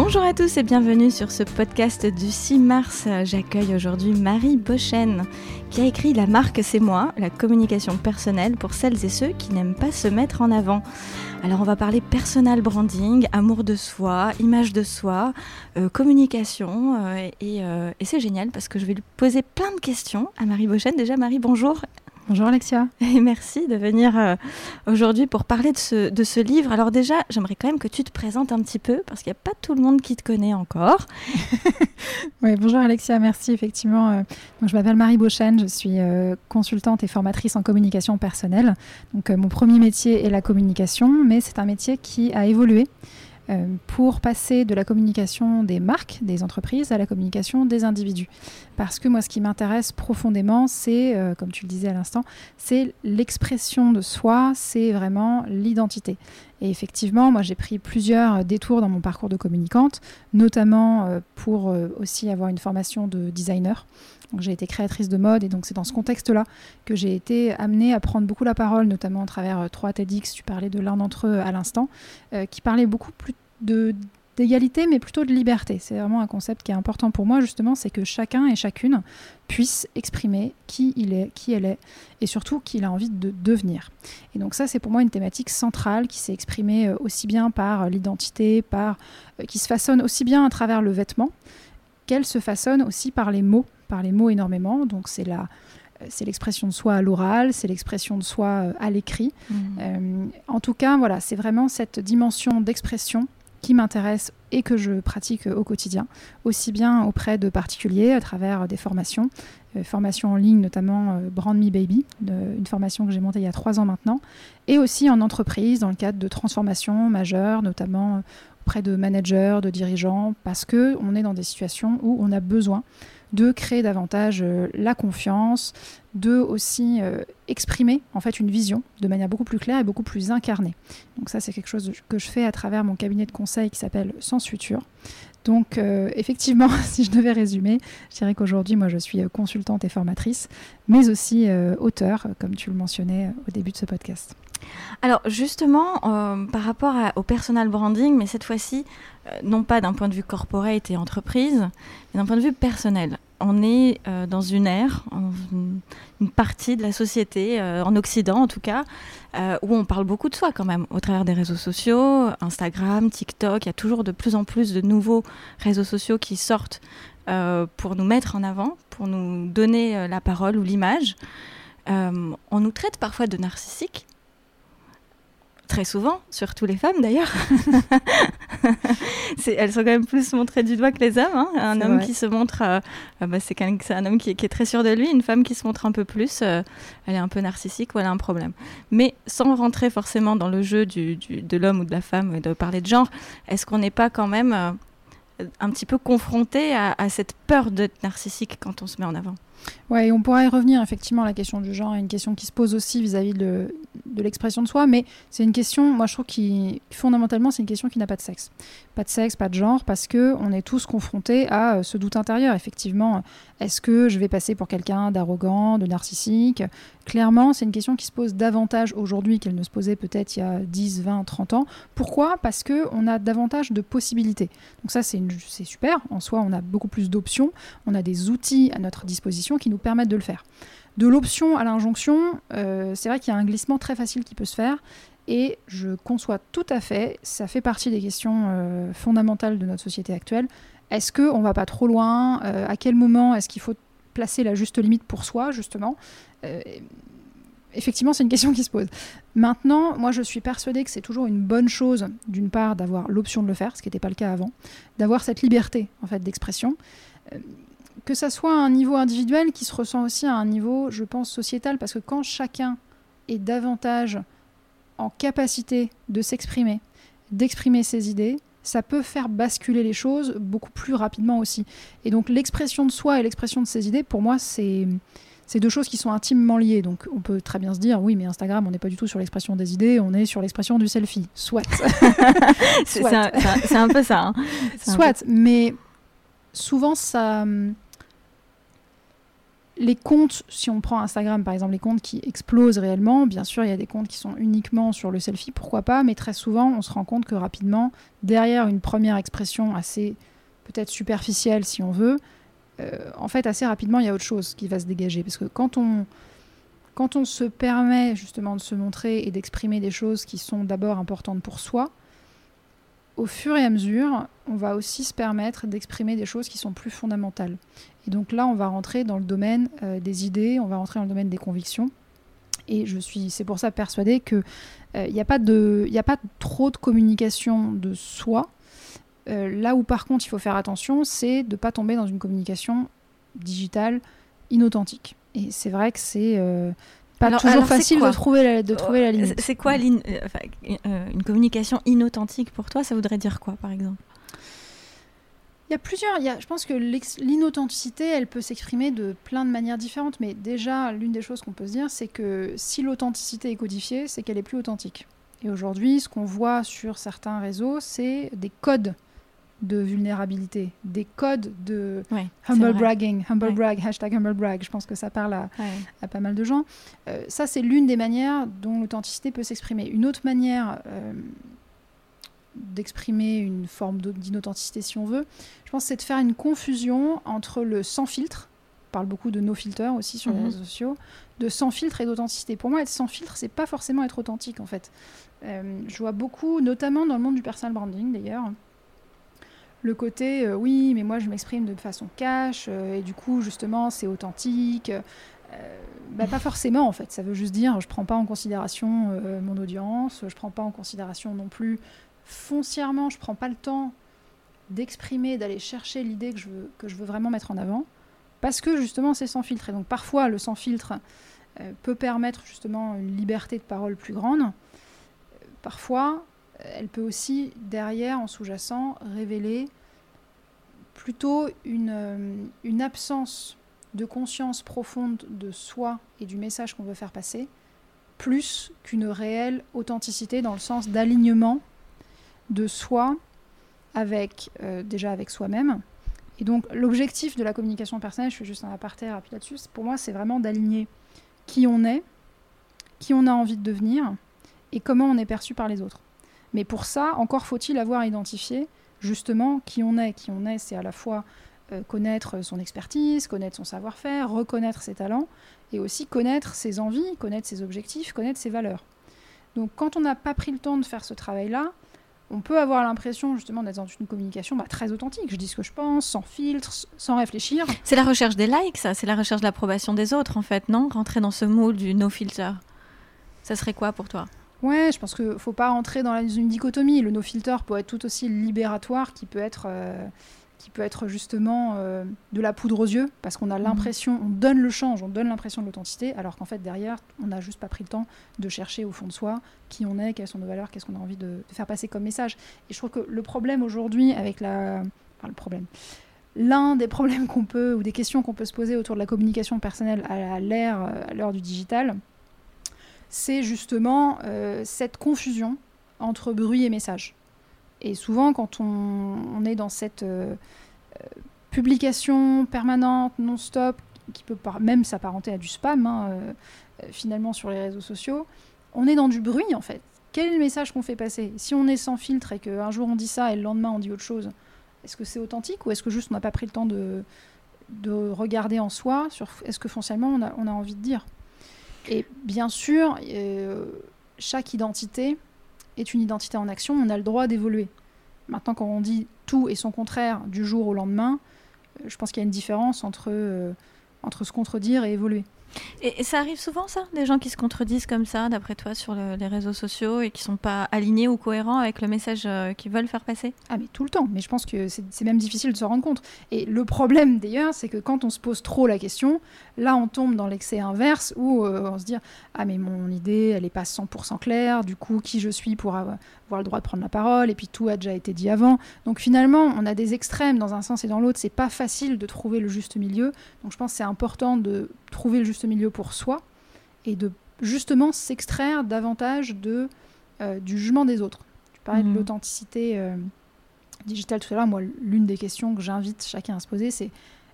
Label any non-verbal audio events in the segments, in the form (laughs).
Bonjour à tous et bienvenue sur ce podcast du 6 mars. J'accueille aujourd'hui Marie Bochen qui a écrit La marque c'est moi, la communication personnelle pour celles et ceux qui n'aiment pas se mettre en avant. Alors on va parler personal branding, amour de soi, image de soi, euh, communication euh, et, euh, et c'est génial parce que je vais lui poser plein de questions à Marie Bochen. Déjà Marie, bonjour. Bonjour Alexia. (laughs) Et merci de venir euh, aujourd'hui pour parler de ce, de ce, livre. Alors déjà, j'aimerais quand même que tu te présentes un petit peu parce qu'il n'y a pas tout le monde qui te connaît encore. (laughs) oui, bonjour Alexia, merci effectivement. Euh, donc, je m'appelle Marie Beauchesne, je suis euh, consultante et formatrice en communication personnelle. Donc mon premier métier est la communication, mais c'est un métier qui a évolué. Euh, pour passer de la communication des marques, des entreprises, à la communication des individus. Parce que moi, ce qui m'intéresse profondément, c'est, euh, comme tu le disais à l'instant, c'est l'expression de soi, c'est vraiment l'identité. Et effectivement, moi, j'ai pris plusieurs détours dans mon parcours de communicante, notamment euh, pour aussi avoir une formation de designer. J'ai été créatrice de mode et donc c'est dans ce contexte-là que j'ai été amenée à prendre beaucoup la parole, notamment à travers euh, trois TEDx, tu parlais de l'un d'entre eux à l'instant, euh, qui parlait beaucoup plus de d'égalité, mais plutôt de liberté. C'est vraiment un concept qui est important pour moi, justement, c'est que chacun et chacune puisse exprimer qui il est, qui elle est, et surtout qu'il a envie de devenir. Et donc ça, c'est pour moi une thématique centrale qui s'est exprimée euh, aussi bien par l'identité, par qui se façonne aussi bien à travers le vêtement, qu'elle se façonne aussi par les mots par les mots énormément. Donc c'est la euh, c'est l'expression de soi à l'oral, c'est l'expression de soi euh, à l'écrit. Mmh. Euh, en tout cas, voilà, c'est vraiment cette dimension d'expression qui m'intéresse et que je pratique au quotidien, aussi bien auprès de particuliers à travers des formations, formations en ligne notamment Brand Me Baby, une formation que j'ai montée il y a trois ans maintenant, et aussi en entreprise dans le cadre de transformations majeures, notamment auprès de managers, de dirigeants, parce que on est dans des situations où on a besoin de créer davantage euh, la confiance, de aussi euh, exprimer en fait une vision de manière beaucoup plus claire et beaucoup plus incarnée. Donc ça c'est quelque chose que je fais à travers mon cabinet de conseil qui s'appelle Sens Futur. Donc euh, effectivement, (laughs) si je devais résumer, je dirais qu'aujourd'hui moi je suis consultante et formatrice, mais aussi auteur, comme tu le mentionnais au début de ce podcast. Alors justement, par rapport au personal branding, mais cette fois-ci, non pas d'un point de vue corporate et entreprise, mais d'un point de vue personnel on est euh, dans une ère, une, partie de la société, euh, en Occident en tout cas, euh, où on parle beaucoup de soi quand même, au travers des réseaux sociaux, Instagram, TikTok, il y a toujours de plus en plus de nouveaux réseaux sociaux qui sortent pour nous mettre en avant, pour nous donner la parole ou l'image. on nous traite parfois de narcissiques, très souvent, surtout les femmes d'ailleurs. (laughs) elles sont quand même plus montrées du doigt que les hommes. Hein. Un homme qui se montre, euh, euh, bah, c'est un homme qui, est très sûr de lui. Une femme qui se montre un peu plus, euh, elle est un peu narcissique ou elle a un problème. Mais sans rentrer forcément dans le jeu du, de l'homme ou de la femme et de parler de genre, est-ce qu'on n'est pas quand même un petit peu confronté à, à cette peur d'être narcissique quand on se met en avant? Ouais, on pourra y revenir effectivement. La question du genre une question qui se pose aussi vis-à-vis de, de l'expression de soi, mais c'est une question, moi je trouve qui fondamentalement c'est une question qui n'a pas de sexe, pas de sexe, pas de genre, parce que on est tous confrontés à euh, ce doute intérieur. Effectivement, est-ce que je vais passer pour quelqu'un d'arrogant, de narcissique? Clairement, c'est une question qui se pose davantage aujourd'hui qu'elle ne se posait peut-être il y a 10, 20, 30 ans. Pourquoi? Parce que on a davantage de possibilités. Donc ça c'est super. En soi, on a beaucoup plus d'options, on a des outils à notre disposition qui nous permettent de le faire. De l'option à l'injonction, euh, c'est vrai qu'il y a un glissement très facile qui peut se faire. Et je conçois tout à fait, ça fait partie des questions euh, fondamentales de notre société actuelle. Est-ce qu'on va pas trop loin euh, À quel moment est-ce qu'il faut placer la juste limite pour soi, justement? Effectivement, c'est une question qui se pose. Maintenant, moi, je suis persuadée que c'est toujours une bonne chose, d'une part, d'avoir l'option de le faire, ce qui n'était pas le cas avant, d'avoir cette liberté, en fait, d'expression que ça soit à un niveau individuel qui se ressent aussi à un niveau, je pense, sociétal, parce que quand chacun est davantage en capacité de s'exprimer, d'exprimer ses idées, ça peut faire basculer les choses beaucoup plus rapidement aussi. Et donc l'expression de soi et l'expression de ses idées, pour moi, c'est c'est deux choses qui sont intimement liées. Donc on peut très bien se dire, oui, mais Instagram, on n'est pas du tout sur l'expression des idées, on est sur l'expression du selfie. Soit. (laughs) (laughs) c'est un, peu ça. Hein. Soit, mais souvent ça les comptes, si on prend Instagram par exemple, les comptes qui explosent réellement, bien sûr, il y a des comptes qui sont uniquement sur le selfie, pourquoi pas, mais très souvent, on se rend compte que rapidement, derrière une première expression assez peut-être superficielle si on veut, euh, en fait, assez rapidement, il y a autre chose qui va se dégager. Parce que quand on, quand on se permet justement de se montrer et d'exprimer des choses qui sont d'abord importantes pour soi, au fur et à mesure, on va aussi se permettre d'exprimer des choses qui sont plus fondamentales. Et donc là, on va rentrer dans le domaine euh, des idées, on va rentrer dans le domaine des convictions. Et je suis, c'est pour ça persuadée qu'il n'y euh, a, pas de, a pas trop de communication de soi. Euh, là où par contre il faut faire attention, c'est de ne pas tomber dans une communication digitale inauthentique. Et c'est vrai que c'est pas toujours facile de trouver la, de trouver la limite. C'est quoi une communication inauthentique pour toi? Ça voudrait dire quoi, par exemple? Il y a plusieurs. Il y a, je pense que l'inauthenticité, elle peut s'exprimer de plein de manières différentes. Mais déjà, l'une des choses qu'on peut se dire, c'est que si l'authenticité est codifiée, c'est qu'elle est plus authentique. Et aujourd'hui, ce qu'on voit sur certains réseaux, c'est des codes de vulnérabilité, des codes de humble bragging, humble brag, hashtag humble brag. Je pense que ça parle à, à pas mal de gens. Euh, ça, c'est l'une des manières dont l'authenticité peut s'exprimer. Une autre manière euh, d'exprimer une forme d'inauthenticité si on veut, je pense c'est de faire une confusion entre le sans filtre, on parle beaucoup de no filter aussi sur les mhm. réseaux sociaux, de sans filtre et d'authenticité. Pour moi, être sans filtre, c'est pas forcément être authentique en fait. Euh, je vois beaucoup, notamment dans le monde du personal branding d'ailleurs, le côté euh, oui, mais moi je m'exprime de façon cash euh, et du coup justement c'est authentique. Bah, pas forcément en fait, ça veut juste dire je prends pas en considération mon audience, je prends pas en considération non plus foncièrement, je prends pas le temps d'exprimer, d'aller chercher l'idée que je, veux, que je veux vraiment mettre en avant, parce que justement c'est sans filtre. Et donc parfois le sans filtre euh, peut permettre justement une liberté de parole plus grande. Parfois, elle peut aussi, derrière, en sous-jacent, révéler plutôt une, euh, une absence de conscience profonde de soi et du message qu'on veut faire passer, plus qu'une réelle authenticité dans le sens d'alignement de soi avec euh, déjà avec soi-même. Et donc l'objectif de la communication personnelle, je fais juste un aparté rapide là-dessus, pour moi c'est vraiment d'aligner qui on est, qui on a envie de devenir et comment on est perçu par les autres. Mais pour ça, encore faut-il avoir identifié justement qui on est. Qui on est, c'est à la fois euh, connaître son expertise, connaître son savoir-faire, reconnaître ses talents, et aussi connaître ses envies, connaître ses objectifs, connaître ses valeurs. Donc quand on n'a pas pris le temps de faire ce travail-là, on peut avoir l'impression justement d'être dans une communication bah, très authentique. Je dis ce que je pense, sans filtre, sans réfléchir. C'est la recherche des likes, ça C'est la recherche de l'approbation des autres, en fait, non? Rentrer dans ce moule du no filter. Ça serait quoi pour toi? Ouais, je pense qu'il ne faut pas rentrer dans une dichotomie. Le no filter peut être tout aussi libératoire qu'il peut être euh, qui peut être justement euh, de la poudre aux yeux, parce qu'on a mhm. l'impression, on donne le change, on donne l'impression de l'authenticité, alors qu'en fait derrière, on n'a juste pas pris le temps de chercher au fond de soi qui on est, quelles sont nos valeurs, qu'est-ce qu'on a envie de, faire passer comme message. Et je trouve que le problème aujourd'hui avec la... Enfin le problème. L'un des problèmes qu'on peut, ou des questions qu'on peut se poser autour de la communication personnelle à l'ère, à l'heure du digital, c'est justement euh, cette confusion entre bruit et message. Et souvent, quand on, est dans cette euh, euh, publication permanente, non-stop, qui peut même s'apparenter à du spam, hein, euh, finalement, sur les réseaux sociaux, on est dans du bruit, en fait. Quel est le message qu'on fait passer? Si on est sans filtre et qu'un jour on dit ça et le lendemain on dit autre chose, est-ce que c'est authentique ou est-ce que juste on n'a pas pris le temps de, de regarder en soi sur est-ce que foncièrement on a, on a, envie de dire? Et bien sûr, chaque identité est une identité en action, on a le droit d'évoluer. Maintenant, quand on dit tout et son contraire du jour au lendemain, euh, je pense qu'il y a une différence entre, euh, entre se contredire et évoluer. Et, ça arrive souvent, ça Des gens qui se contredisent comme ça, d'après toi, sur les réseaux sociaux et qui sont pas alignés ou cohérents avec le message euh, qu'ils veulent faire passer? Ah, mais tout le temps. Mais je pense que c'est même difficile de se rendre compte. Et le problème, d'ailleurs, c'est que quand on se pose trop la question, là, on tombe dans l'excès inverse où euh, on se dit Ah, mais mon idée, elle n'est pas 100% claire. Du coup, qui je suis pour avoir, le droit de prendre la parole? Et puis, tout a déjà été dit avant. Donc, finalement, on a des extrêmes dans un sens et dans l'autre. C'est pas facile de trouver le juste milieu. Donc, je pense que c'est important de trouver le juste milieu pour soi et de justement s'extraire davantage de, euh, du jugement des autres. Tu parlais de mhm. l'authenticité euh, digitale tout à l'heure. Moi, l'une des questions que j'invite chacun à se poser, c'est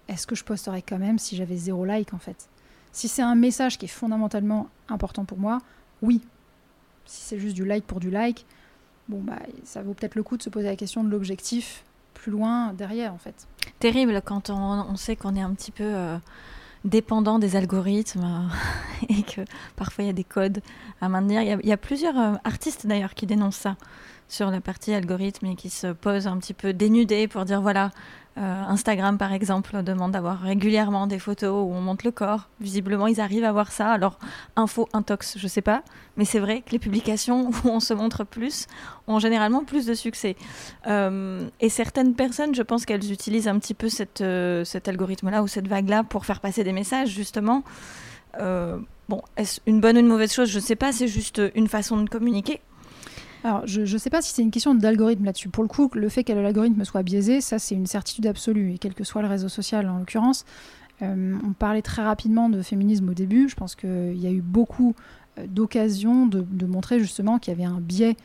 est-ce que je posterais quand même si j'avais zéro like en fait? Si c'est un message qui est fondamentalement important pour moi, oui. Si c'est juste du like pour du like, bon bah ça vaut peut-être le coup de se poser la question de l'objectif plus loin derrière en fait. Terrible quand on, sait qu'on est un petit peu euh, dépendant des algorithmes euh, (laughs) et que parfois il y a des codes à maintenir. Il y a, plusieurs euh, artistes d'ailleurs qui dénoncent ça sur la partie algorithme et qui se posent un petit peu dénudés pour dire voilà, Instagram, par exemple, demande d'avoir régulièrement des photos où on monte le corps. Visiblement, ils arrivent à voir ça. Alors, info, intox, je sais pas. Mais c'est vrai que les publications (laughs) où on se montre plus ont généralement plus de succès. Euh, et certaines personnes, je pense qu'elles utilisent un petit peu cette, euh, cet algorithme-là ou cette vague-là pour faire passer des messages, justement. bon, est-ce une bonne ou une mauvaise chose? Je ne sais pas. C'est juste une façon de communiquer. Alors, je ne sais pas si c'est une question d'algorithme là-dessus. Pour le coup, le fait que l'algorithme soit biaisé, ça, c'est une certitude absolue, et quel que soit le réseau social en l'occurrence. Euh, on parlait très rapidement de féminisme au début. Je pense qu'il y a eu beaucoup euh, d'occasions de, de, montrer justement qu'il y avait un biais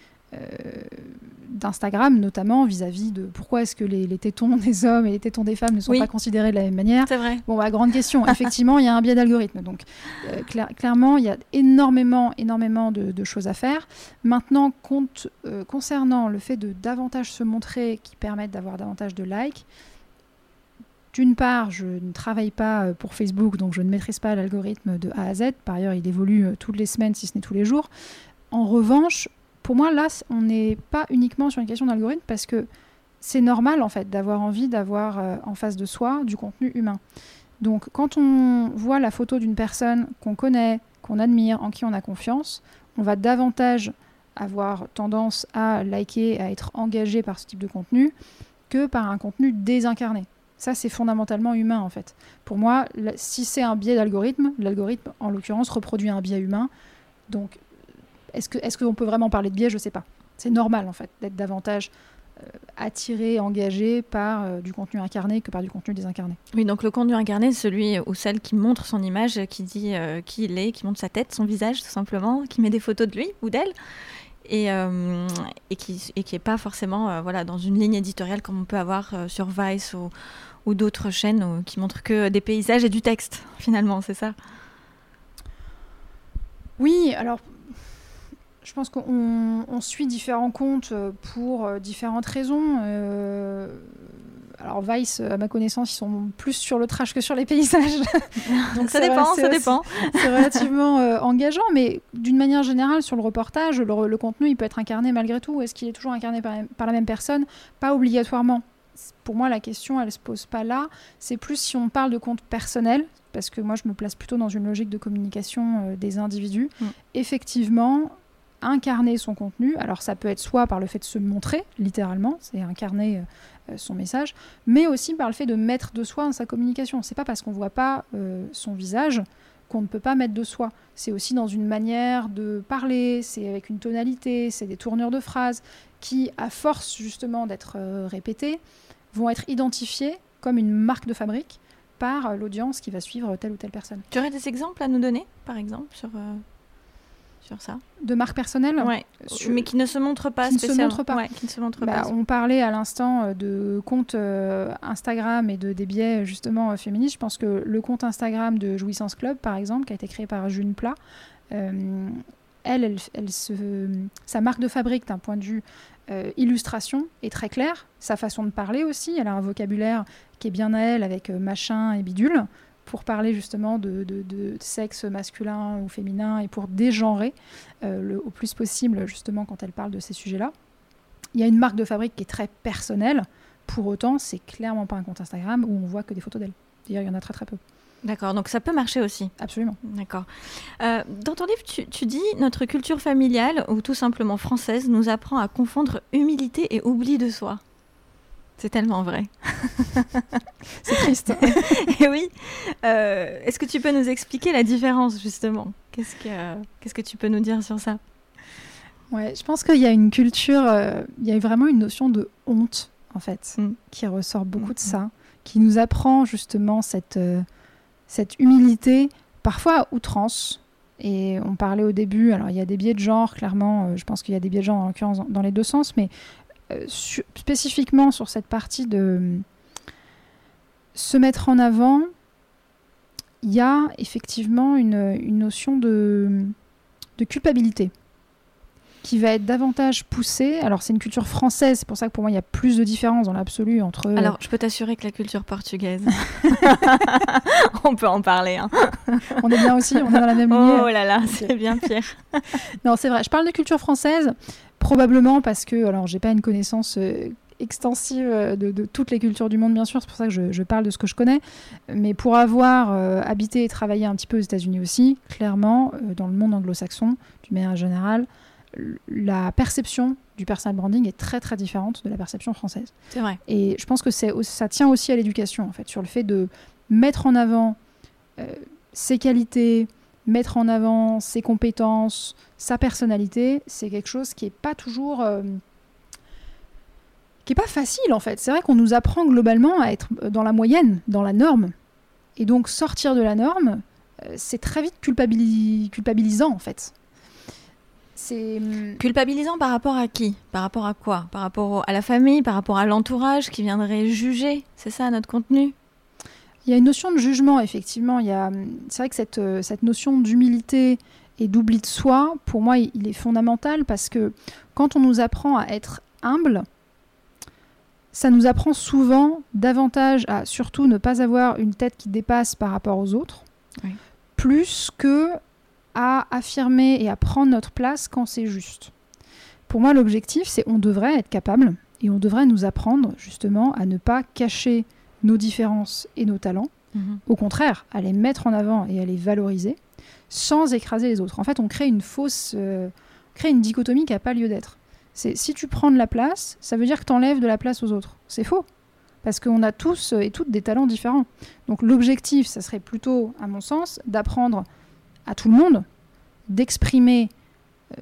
d'Instagram, notamment vis-à-vis de pourquoi est-ce que les, tétons des hommes et les tétons des femmes ne sont pas considérés de la même manière. C'est vrai. Bon, bah, grande question. (laughs) Effectivement, il y a un biais d'algorithme. Donc, euh, clairement, il y a énormément, énormément de, choses à faire. Maintenant, compte, euh, concernant le fait de davantage se montrer, qui permettent d'avoir davantage de likes, d'une part, je ne travaille pas pour Facebook, donc je ne maîtrise pas l'algorithme de A à Z. Par ailleurs, il évolue toutes les semaines, si ce n'est tous les jours. En revanche, pour moi, là, on n'est pas uniquement sur une question d'algorithme parce que c'est normal, en fait, d'avoir envie d'avoir euh, en face de soi du contenu humain. Donc, quand on voit la photo d'une personne qu'on connaît, qu'on admire, en qui on a confiance, on va davantage avoir tendance à liker, à être engagé par ce type de contenu que par un contenu désincarné. Ça, c'est fondamentalement humain, en fait. Pour moi, si c'est un biais d'algorithme, l'algorithme, en l'occurrence, reproduit un biais humain. Donc, est-ce qu'on est peut vraiment parler de biais? Je ne sais pas. C'est normal, en fait, d'être davantage euh, attiré, engagé par euh, du contenu incarné que par du contenu désincarné. Oui, donc le contenu incarné, celui ou celle qui montre son image, qui dit euh, qui il est, qui montre sa tête, son visage tout simplement, qui met des photos de lui ou d'elle. Et, et, qui n'est est pas forcément voilà, dans une ligne éditoriale comme on peut avoir sur Vice ou, ou d'autres chaînes qui montrent que des paysages et du texte, finalement, c'est ça? Oui, alors je pense qu'on suit différents comptes euh, pour euh, différentes raisons. Euh, alors Vice, à ma connaissance, ils sont plus sur le trash que sur les paysages. (laughs) Donc ça dépend, ça dépend. C'est relativement engageant, mais d'une manière générale, sur le reportage, le, contenu, il peut être incarné malgré tout. Est-ce qu'il est toujours incarné par, par, la même personne? Pas obligatoirement. Pour moi, la question, elle se pose pas là. C'est plus si on parle de compte personnel, parce que moi, je me place plutôt dans une logique de communication des individus. Mm. Effectivement, incarner son contenu. Alors ça peut être soit par le fait de se montrer, littéralement, c'est incarner euh, son message, mais aussi par le fait de mettre de soi dans sa communication. C'est pas parce qu'on voit pas euh, son visage qu'on ne peut pas mettre de soi. C'est aussi dans une manière de parler, c'est avec une tonalité, c'est des tournures de phrases qui, à force justement d'être euh, répétées, vont être identifiées comme une marque de fabrique par l'audience qui va suivre telle ou telle personne. Tu aurais des exemples à nous donner, par exemple, sur sur ça De marque personnelle Ouais, mais qui ne se montre pas qui Ne se montre pas. qui ne se montre bah, pas. On parlait à l'instant euh, de comptes euh, Instagram et de des biais justement euh, féministes. Je pense que le compte Instagram de Jouissance Club, par exemple, qui a été créé par June Plat, elle, elle, elle, se, sa marque de fabrique d'un point de vue illustration est très claire. Sa façon de parler aussi, elle a un vocabulaire qui est bien à elle avec machin et bidule pour parler justement de, sexe masculin ou féminin et pour dégenrer euh, le, au plus possible justement quand elle parle de ces sujets-là. Il y a une marque de fabrique qui est très personnelle. Pour autant, c'est clairement pas un compte Instagram où on voit que des photos d'elle. D'ailleurs, il y en a très très peu. D'accord, donc ça peut marcher aussi. Absolument. D'accord. Euh, dans ton livre, tu, tu, dis notre culture familiale, ou tout simplement française, nous apprend à confondre humilité et oubli de soi. C'est tellement vrai. (laughs) c'est triste. (laughs) Et oui. Euh, est-ce que tu peux nous expliquer la différence justement? Qu'est-ce que qu'est-ce que tu peux nous dire sur ça? Ouais, je pense qu'il y a une culture, euh, il y a vraiment une notion de honte en fait, mm. qui ressort beaucoup de mm. ça, qui nous apprend justement cette euh, cette humilité, parfois à outrance. Et on parlait au début, alors il y a des biais de genre, clairement, je pense qu'il y a des biais de genre en l'occurrence dans les deux sens, mais euh, spécifiquement sur cette partie de se mettre en avant, il y a effectivement une, une notion de, de culpabilité qui va être davantage poussée. Alors c'est une culture française, c'est pour ça que pour moi il y a plus de différence dans l'absolu entre... Alors je peux t'assurer que la culture portugaise, (laughs) on peut en parler. Hein. on est bien aussi, on est dans la même ligne. Oh là là, c'est bien pire. (laughs) non c'est vrai, je parle de culture française probablement parce que, alors j'ai pas une connaissance... Euh, extensive euh, de, toutes les cultures du monde, bien sûr. C'est pour ça que je, parle de ce que je connais. Mais pour avoir euh, habité et travaillé un petit peu aux États-Unis aussi, clairement, dans le monde anglo-saxon, du manière générale, la perception du personal branding est très très différente de la perception française. C'est vrai. Et je pense que ça tient aussi à l'éducation, en fait, sur le fait de mettre en avant euh, ses qualités, mettre en avant ses compétences, sa personnalité. C'est quelque chose qui n'est pas toujours. Euh, qui est pas facile en fait. C'est vrai qu'on nous apprend globalement à être dans la moyenne, dans la norme. Et donc sortir de la norme, euh, c'est très vite culpabilisant en fait. C'est hum, culpabilisant par rapport à qui? Par rapport à quoi? Par rapport à la famille? Par rapport à l'entourage qui viendrait juger? C'est ça notre contenu? Il y a une notion de jugement, effectivement. Il hum, c'est vrai que cette, euh, cette notion d'humilité et d'oubli de soi, pour moi, il est fondamental parce que quand on nous apprend à être humble, ça nous apprend souvent davantage à surtout ne pas avoir une tête qui dépasse par rapport aux autres, plus que à affirmer et à prendre notre place quand c'est juste. Pour moi, l'objectif, c'est on devrait être capable et on devrait nous apprendre justement à ne pas cacher nos différences et nos talents. Mhm. Au contraire, à les mettre en avant et à les valoriser sans écraser les autres. En fait, on crée une fausse, euh, crée une dichotomie qui n'a pas lieu d'être. C'est si tu prends de la place, ça veut dire que tu enlèves de la place aux autres. C'est faux. Parce qu'on a tous et toutes des talents différents. Donc l'objectif, ça serait plutôt, à mon sens, d'apprendre à tout le monde d'exprimer euh,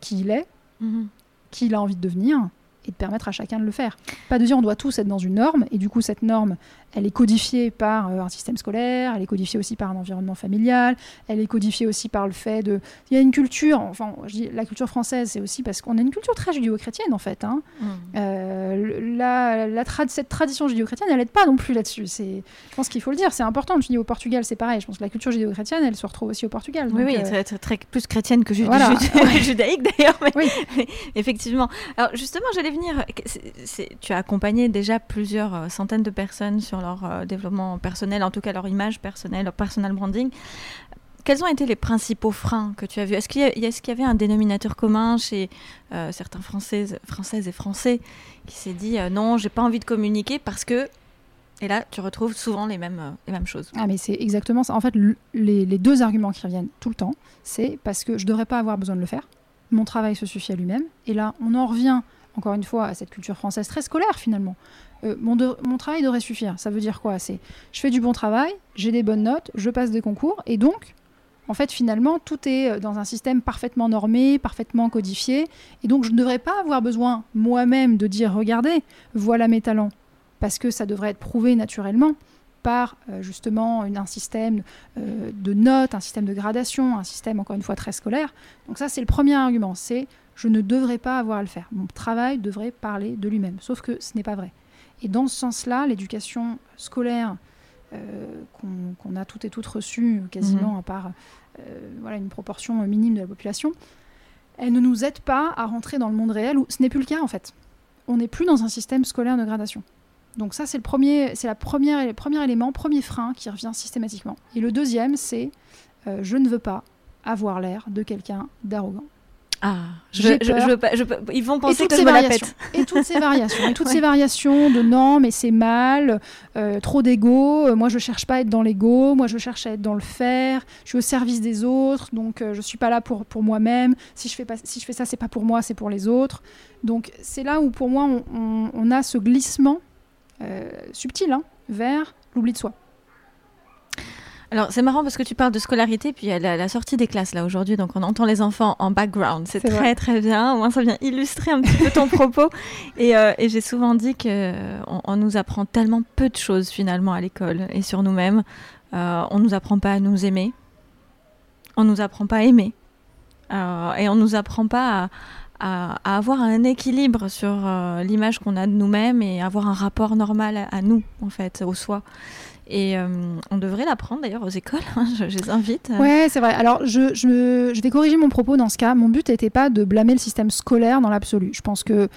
qui il est, mhm. qui il a envie de devenir, et de permettre à chacun de le faire. Pas de dire on doit tous être dans une norme, et du coup cette norme, elle est codifiée par euh, un système scolaire, elle est codifiée aussi par un environnement familial, elle est codifiée aussi par le fait de... Il y a une culture, enfin je dis la culture française, c'est aussi parce qu'on a une culture très judéo-chrétienne en fait. Hein. Mmh. Euh, la, la cette tradition judéo-chrétienne, elle n'aide pas non plus là-dessus. Je pense qu'il faut le dire, c'est important. Je dis au Portugal, c'est pareil. Je pense que la culture judéo-chrétienne, elle se retrouve aussi au Portugal. oui, oui, euh, très, très, plus chrétienne que (laughs) judaïque d'ailleurs. oui. (laughs) effectivement. Alors justement, j'allais venir. tu as accompagné déjà plusieurs centaines de personnes sur leur euh, développement personnel, en tout cas leur image personnelle, leur personal branding. Quels ont été les principaux freins que tu as vus? Est-ce qu'il y, est y, avait un dénominateur commun chez euh, certains Françaises, Françaises et Français qui s'est dit euh, non, j'ai pas envie de communiquer parce que et là, tu retrouves souvent les mêmes, les mêmes choses. Ah, mais c'est exactement ça. En fait, les, les, deux arguments qui reviennent tout le temps, c'est parce que je devrais pas avoir besoin de le faire. Mon travail se suffit à lui-même. Et là, on en revient, encore une fois, à cette culture française très scolaire, finalement. Euh, mon, mon, travail devrait suffire. Ça veut dire quoi? C'est je fais du bon travail, j'ai des bonnes notes, je passe des concours, et donc, en fait, finalement, tout est euh, dans un système parfaitement normé, parfaitement codifié, et donc je ne devrais pas avoir besoin moi-même de dire regardez, voilà mes talents, parce que ça devrait être prouvé naturellement par euh, justement un système de notes, un système de gradation, un système encore une fois très scolaire. Donc ça, c'est le premier argument, c'est je ne devrais pas avoir à le faire. Mon travail devrait parler de lui-même, sauf que ce n'est pas vrai. Et dans ce sens-là, l'éducation scolaire euh, qu'on a toutes et toutes reçue, quasiment, mhm. à part euh, voilà, une proportion minime de la population, elle ne nous aide pas à rentrer dans le monde réel où ce n'est plus le cas en fait. On n'est plus dans un système scolaire de gradation. Donc ça, c'est le premier, c'est la première, le premier élément, premier frein qui revient systématiquement. Et le deuxième, c'est euh, je ne veux pas avoir l'air de quelqu'un d'arrogant. Ah, je, je, ils vont penser que je me la pète. Et toutes ces variations, et toutes (laughs) ces variations de non, mais c'est mal, euh, trop d'ego. Euh, moi, je cherche pas à être dans l'ego. Moi, je cherche à être dans le faire. Je suis au service des autres, donc euh, je suis pas là pour pour moi-même. Si je fais pas, si je fais ça, c'est pas pour moi, c'est pour les autres. Donc c'est là où pour moi on, on, a ce glissement subtil hein, vers l'oubli de soi. Alors c'est marrant parce que tu parles de scolarité, puis il y a la, sortie des classes là aujourd'hui, donc on entend les enfants en background. C'est très très bien, au moins ça vient illustrer un petit peu ton (laughs) propos. Et, euh, et j'ai souvent dit qu'on on nous apprend tellement peu de choses finalement à l'école et sur nous-mêmes. Euh, on nous apprend pas à nous aimer, on nous apprend pas à aimer, euh, et on nous apprend pas à, avoir un équilibre sur euh, l'image qu'on a de nous-mêmes et avoir un rapport normal à, nous, en fait, au soi. Et euh, on devrait l'apprendre d'ailleurs aux écoles, hein, je, les invite. Ouais, c'est vrai. Alors je, je, je, vais corriger mon propos dans ce cas. Mon but n'était pas de blâmer le système scolaire dans l'absolu. Je pense que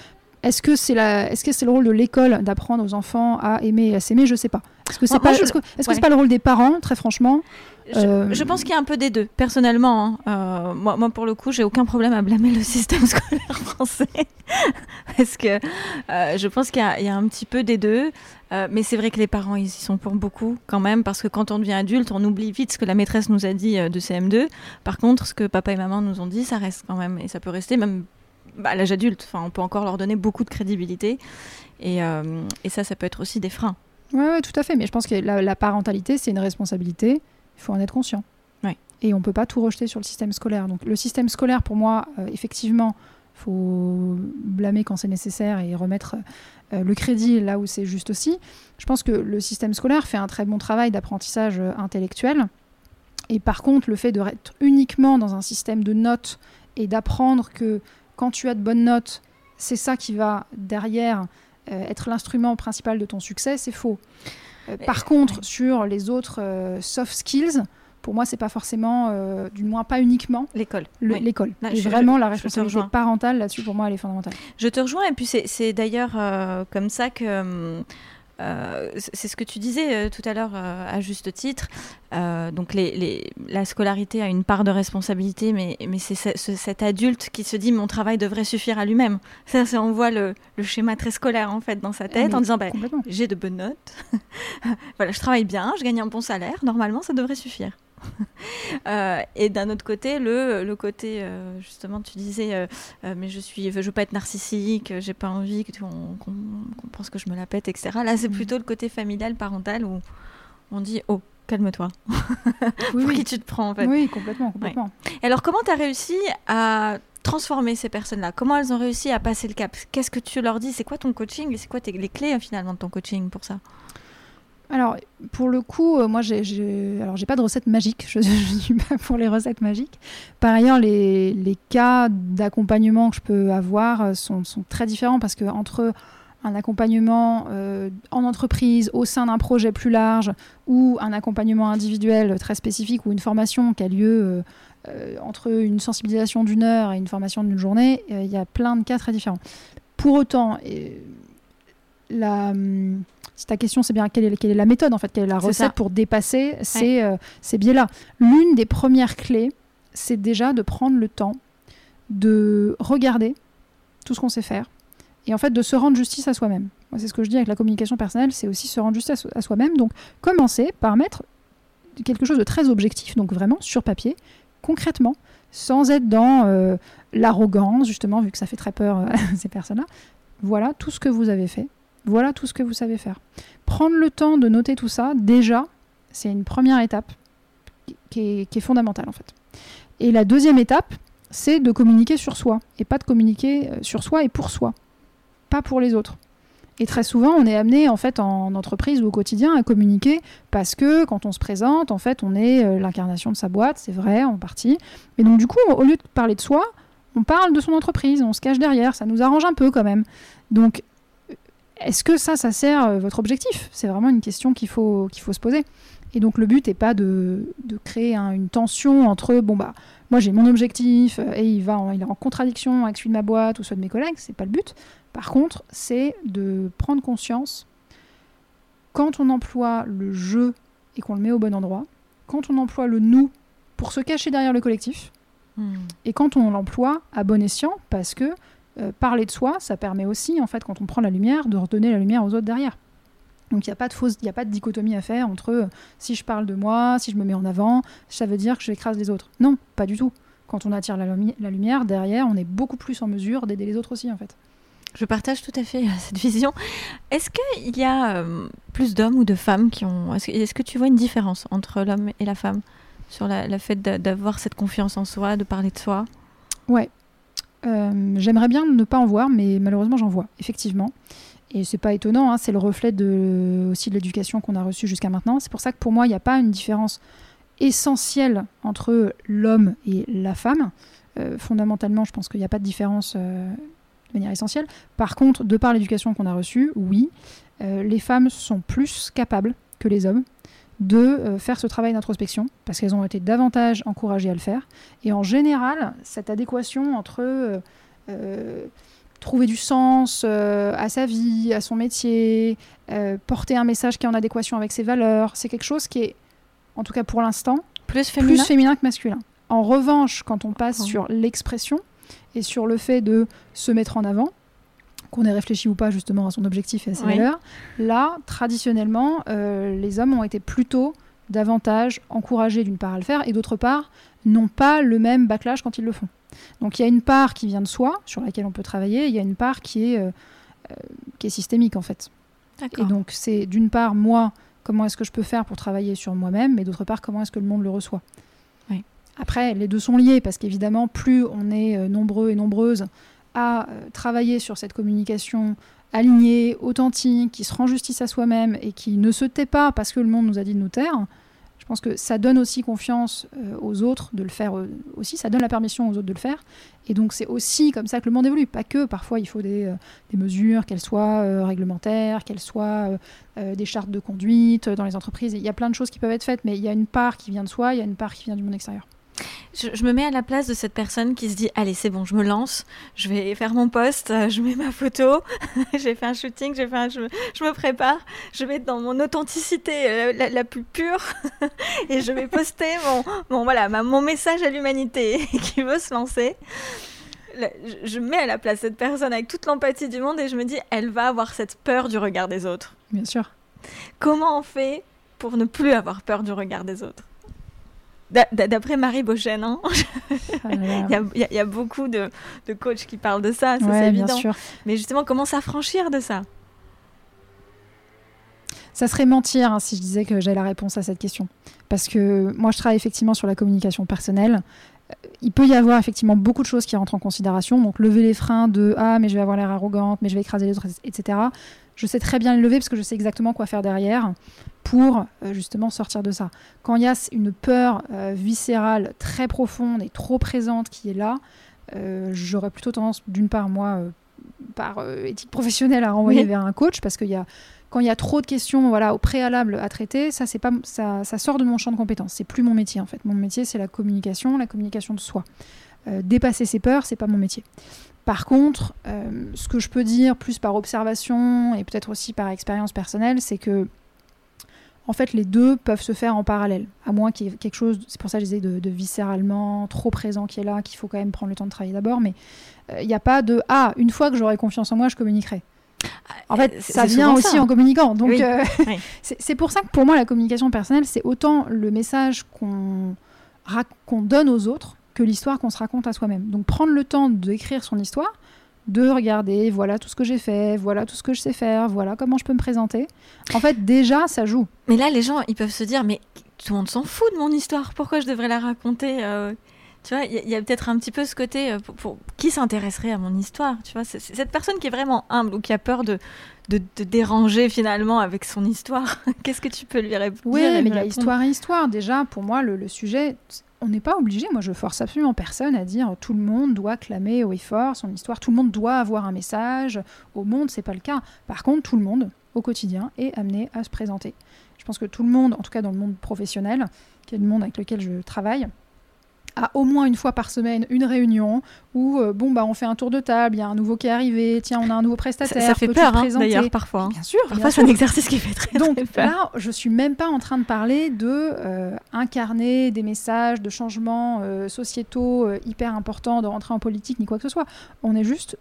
est-ce que c'est est -ce c'est le rôle de l'école d'apprendre aux enfants à aimer et à s'aimer? Je sais pas. Est-ce que c'est pas, est -ce que, est -ce pas le rôle des parents, très franchement? Euh, je, pense qu'il y a un peu des deux, personnellement. Hein. Euh, moi, moi, pour le coup, j'ai aucun problème à blâmer le (laughs) système scolaire français. (laughs) Parce que euh, je pense qu'il y, y, a un petit peu des deux. mais c'est vrai que les parents, ils y sont pour beaucoup quand même. Parce que quand on devient adulte, on oublie vite ce que la maîtresse nous a dit de CM2. Par contre, ce que papa et maman nous ont dit, ça reste quand même. Et ça peut rester même bah, à l'âge adulte. Enfin, on peut encore leur donner beaucoup de crédibilité. Et, et ça, ça peut être aussi des freins. Oui, ouais, tout à fait. Mais je pense que la, la parentalité, c'est une responsabilité. Il faut en être conscient. Et on ne peut pas tout rejeter sur le système scolaire. Donc le système scolaire, pour moi, euh, effectivement, faut blâmer quand c'est nécessaire et remettre euh, le crédit là où c'est juste aussi. Je pense que le système scolaire fait un très bon travail d'apprentissage euh, intellectuel. Et par contre, le fait de être uniquement dans un système de notes et d'apprendre que quand tu as de bonnes notes, c'est ça qui va derrière être l'instrument principal de ton succès, c'est faux. Euh, par contre, sur les autres euh, soft skills, pour moi, c'est pas forcément, euh, du moins pas uniquement l'école. L'école. et vraiment, la responsabilité parentale là-dessus, pour moi, elle est fondamentale. Je te rejoins, et puis c'est d'ailleurs comme ça que hum, euh, c'est ce que tu disais euh, tout à l'heure euh, à juste titre. donc la scolarité a une part de responsabilité, mais, c'est cet adulte qui se dit mon travail devrait suffire à lui-même. Ça, on voit le, schéma très scolaire en fait dans sa tête en disant bah, j'ai de bonnes notes, (laughs) voilà, je travaille bien, je gagne un bon salaire, normalement ça devrait suffire. (laughs) Euh, et d'un autre côté, le, le côté, euh, justement, tu disais, euh, mais je suis, je veux pas être narcissique, j'ai pas envie qu'on pense que je me la pète, etc. Là, c'est mm. plutôt le côté familial, parental, où on dit, oh, calme-toi. (laughs) Oui, Pour qui tu te prends, en fait. Oui, complètement, complètement. alors, comment tu as réussi à transformer ces personnes-là? Comment elles ont réussi à passer le cap? Qu'est-ce que tu leur dis? C'est quoi ton coaching? Et c'est quoi les clés finalement de ton coaching pour ça? Alors, pour le coup, euh, moi, j'ai, alors j'ai pas de recette magique. Je, (laughs) ne suis pas pour les recettes magiques. Par ailleurs, les, les cas d'accompagnement que je peux avoir euh, sont, sont, très différents parce que entre un accompagnement euh, en entreprise au sein d'un projet plus large ou un accompagnement individuel très spécifique ou une formation qui a lieu entre une sensibilisation d'une heure et une formation d'une journée, il y a plein de cas très différents. Pour autant, la si ta question c'est bien quelle est, quelle est, la méthode en fait, quelle est la recette pour dépasser ces, euh, ces biais-là. L'une des premières clés, c'est déjà de prendre le temps de regarder tout ce qu'on sait faire et en fait de se rendre justice à soi-même. C'est ce que je dis avec la communication personnelle, c'est aussi se rendre justice à, soi-même. Donc commencer par mettre quelque chose de très objectif, donc vraiment sur papier, concrètement, sans être dans euh, l'arrogance, justement, vu que ça fait très peur à (laughs) ces personnes-là. Voilà tout ce que vous avez fait voilà tout ce que vous savez faire. Prendre le temps de noter tout ça, déjà, c'est une première étape qui est, fondamentale en fait. Et la deuxième étape, c'est de communiquer sur soi, et pas de communiquer euh, sur soi et pour soi, pas pour les autres. Et très souvent, on est amené en fait en entreprise ou au quotidien à communiquer parce que quand on se présente, en fait, on est euh, l'incarnation de sa boîte, c'est vrai en partie. Mais donc du coup, au lieu de parler de soi, on parle de son entreprise, on se cache derrière, ça nous arrange un peu quand même. Donc est-ce que ça, ça sert euh, votre objectif? C'est vraiment une question qu'il faut, qu'il faut se poser. Et donc le but n'est pas de, créer une tension entre bon bah moi j'ai mon objectif euh, et il va en, il est en contradiction avec celui de ma boîte ou celui de mes collègues, c'est pas le but. Par contre, c'est de prendre conscience quand on emploie le jeu et qu'on le met au bon endroit, quand on emploie le nous pour se cacher derrière le collectif, hmm. et quand on l'emploie à bon escient parce que euh, parler de soi, ça permet aussi, en fait, quand on prend la lumière, de redonner la lumière aux autres derrière. Donc il n'y a pas de fausse, il a pas de dichotomie à faire entre euh, si je parle de moi, si je me mets en avant, ça veut dire que je écrase les autres. Non, pas du tout. Quand on attire la, la lumière derrière, on est beaucoup plus en mesure d'aider les autres aussi, en fait. Je partage tout à fait euh, cette vision. Est-ce qu'il y a plus d'hommes ou de femmes qui ont. Est-ce que, tu vois une différence entre l'homme et la femme sur la, la fait d'avoir cette confiance en soi, de parler de soi? Ouais, euh, j'aimerais bien ne pas en voir, mais malheureusement j'en vois, effectivement. Et c'est pas étonnant, hein, c'est le reflet de, aussi de l'éducation qu'on a reçue jusqu'à maintenant. C'est pour ça que pour moi, il n'y a pas une différence essentielle entre l'homme et la femme. fondamentalement, je pense qu'il n'y a pas de différence de manière essentielle. Par contre, de par l'éducation qu'on a reçue, oui, les femmes sont plus capables que les hommes de euh, faire ce travail d'introspection, parce qu'elles ont été davantage encouragées à le faire. Et en général, cette adéquation entre euh, euh, trouver du sens à sa vie, à son métier, porter un message qui est en adéquation avec ses valeurs, c'est quelque chose qui est, en tout cas pour l'instant, plus féminin. plus féminin que masculin. En revanche, quand on passe sur l'expression et sur le fait de se mettre en avant, qu'on ait réfléchi ou pas justement à son objectif et à ses valeurs. Là, traditionnellement, euh, les hommes ont été plutôt davantage encouragés d'une part à le faire et d'autre part n'ont pas le même backlash quand ils le font. Donc il y a une part qui vient de soi, sur laquelle on peut travailler, il y a une part qui est, euh, euh, qui est systémique en fait. Et donc c'est d'une part moi, comment est-ce que je peux faire pour travailler sur moi-même, mais d'autre part comment est-ce que le monde le reçoit. Après, les deux sont liés parce qu'évidemment, plus on est nombreux et nombreuses à euh, travailler sur cette communication alignée, authentique, qui se rend justice à soi-même et qui ne se tait pas parce que le monde nous a dit de nous taire, je pense que ça donne aussi confiance euh, aux autres de le faire euh, aussi, ça donne la permission aux autres de le faire. Et donc c'est aussi comme ça que le monde évolue. Pas que, parfois il faut des, des mesures, qu'elles soient réglementaires, qu'elles soient des chartes de conduite dans les entreprises. Il y a plein de choses qui peuvent être faites, mais il y a une part qui vient de soi, il y a une part qui vient du monde extérieur. Je, me mets à la place de cette personne qui se dit allez c'est bon je me lance je vais faire mon poste euh, je mets ma photo (laughs) j'ai fait un shooting j'ai fait je, me, prépare je vais être dans mon authenticité euh, la, plus pure (laughs) et je vais poster mon, mon voilà mon message à l'humanité (laughs) qui veut se lancer. Je, me mets à la place cette personne avec toute l'empathie du monde et je me dis elle va avoir cette peur du regard des autres. Bien sûr. Comment on fait pour ne plus avoir peur du regard des autres? D'après Marie Beauchesne, hein. (laughs) ah il, y a, beaucoup de, coachs qui parlent de ça, ça c'est évident. Mais justement, comment s'affranchir de ça? Ça serait mentir hein, si je disais que j'ai la réponse à cette question. Parce que moi, je travaille effectivement sur la communication personnelle. Euh, il peut y avoir effectivement beaucoup de choses qui rentrent en considération. Donc, lever les freins de Ah, mais je vais avoir l'air arrogante, mais je vais écraser les autres, etc. Je sais très bien les lever parce que je sais exactement quoi faire derrière pour euh, justement sortir de ça. Quand il y a une peur euh, viscérale très profonde et trop présente qui est là, euh, j'aurais plutôt tendance, d'une part, moi, par éthique professionnelle, à renvoyer vers un coach parce qu'il y a quand il y a trop de questions voilà au préalable à traiter ça c'est pas ça, ça, sort de mon champ de compétences. C'est plus mon métier en fait. Mon métier c'est la communication la communication de soi. Dépasser ses peurs c'est pas mon métier. Par contre ce que je peux dire plus par observation et peut-être aussi par expérience personnelle c'est que en fait, les deux peuvent se faire en parallèle, à moins qu'il y ait quelque chose, c'est pour ça que je disais, de, viscéralement trop présent qui est là, qu'il faut quand même prendre le temps de travailler d'abord, mais euh, il n'y a pas de Ah, une fois que j'aurai confiance en moi, je communiquerai. En fait, ça vient aussi en communiquant. Donc, euh, (laughs) (laughs) c'est pour ça que pour moi, la communication personnelle, c'est autant le message qu'on donne aux autres que l'histoire qu'on se raconte à soi-même. Donc, prendre le temps d'écrire son histoire, de regarder, voilà tout ce que j'ai fait, voilà tout ce que je sais faire, voilà comment je peux me présenter. En fait, déjà, ça joue. Mais là, les gens, ils peuvent se dire, mais tout le monde s'en fout de mon histoire, pourquoi je devrais la raconter euh, Tu vois, il y a, peut-être un petit peu ce côté, euh, pour, qui s'intéresserait à mon histoire Tu vois, c'est cette personne qui est vraiment humble ou qui a peur de, de, déranger finalement avec son histoire. (laughs) Qu'est-ce que tu peux lui répondre Oui, mais il y a histoire et histoire. Déjà, pour moi, le, le sujet, on n'est pas obligé, moi je force absolument personne à dire tout le monde doit clamer haut et fort son histoire, tout le monde doit avoir un message au monde, c'est pas le cas. Par contre, tout le monde au quotidien est amené à se présenter. Je pense que tout le monde, en tout cas dans le monde professionnel, qui est le monde avec lequel je travaille, à au moins une fois par semaine une réunion où euh, bon bah on fait un tour de table, il y a un nouveau qui est arrivé, tiens on a un nouveau prestataire. Ça, fait peur hein, d'ailleurs parfois. Hein. Bien sûr. Parfois c'est un exercice qui fait très, Donc peur. là je suis même pas en train de parler de euh, incarner des messages de changements euh, sociétaux hyper importants, de rentrer en politique ni quoi que ce soit. On est juste,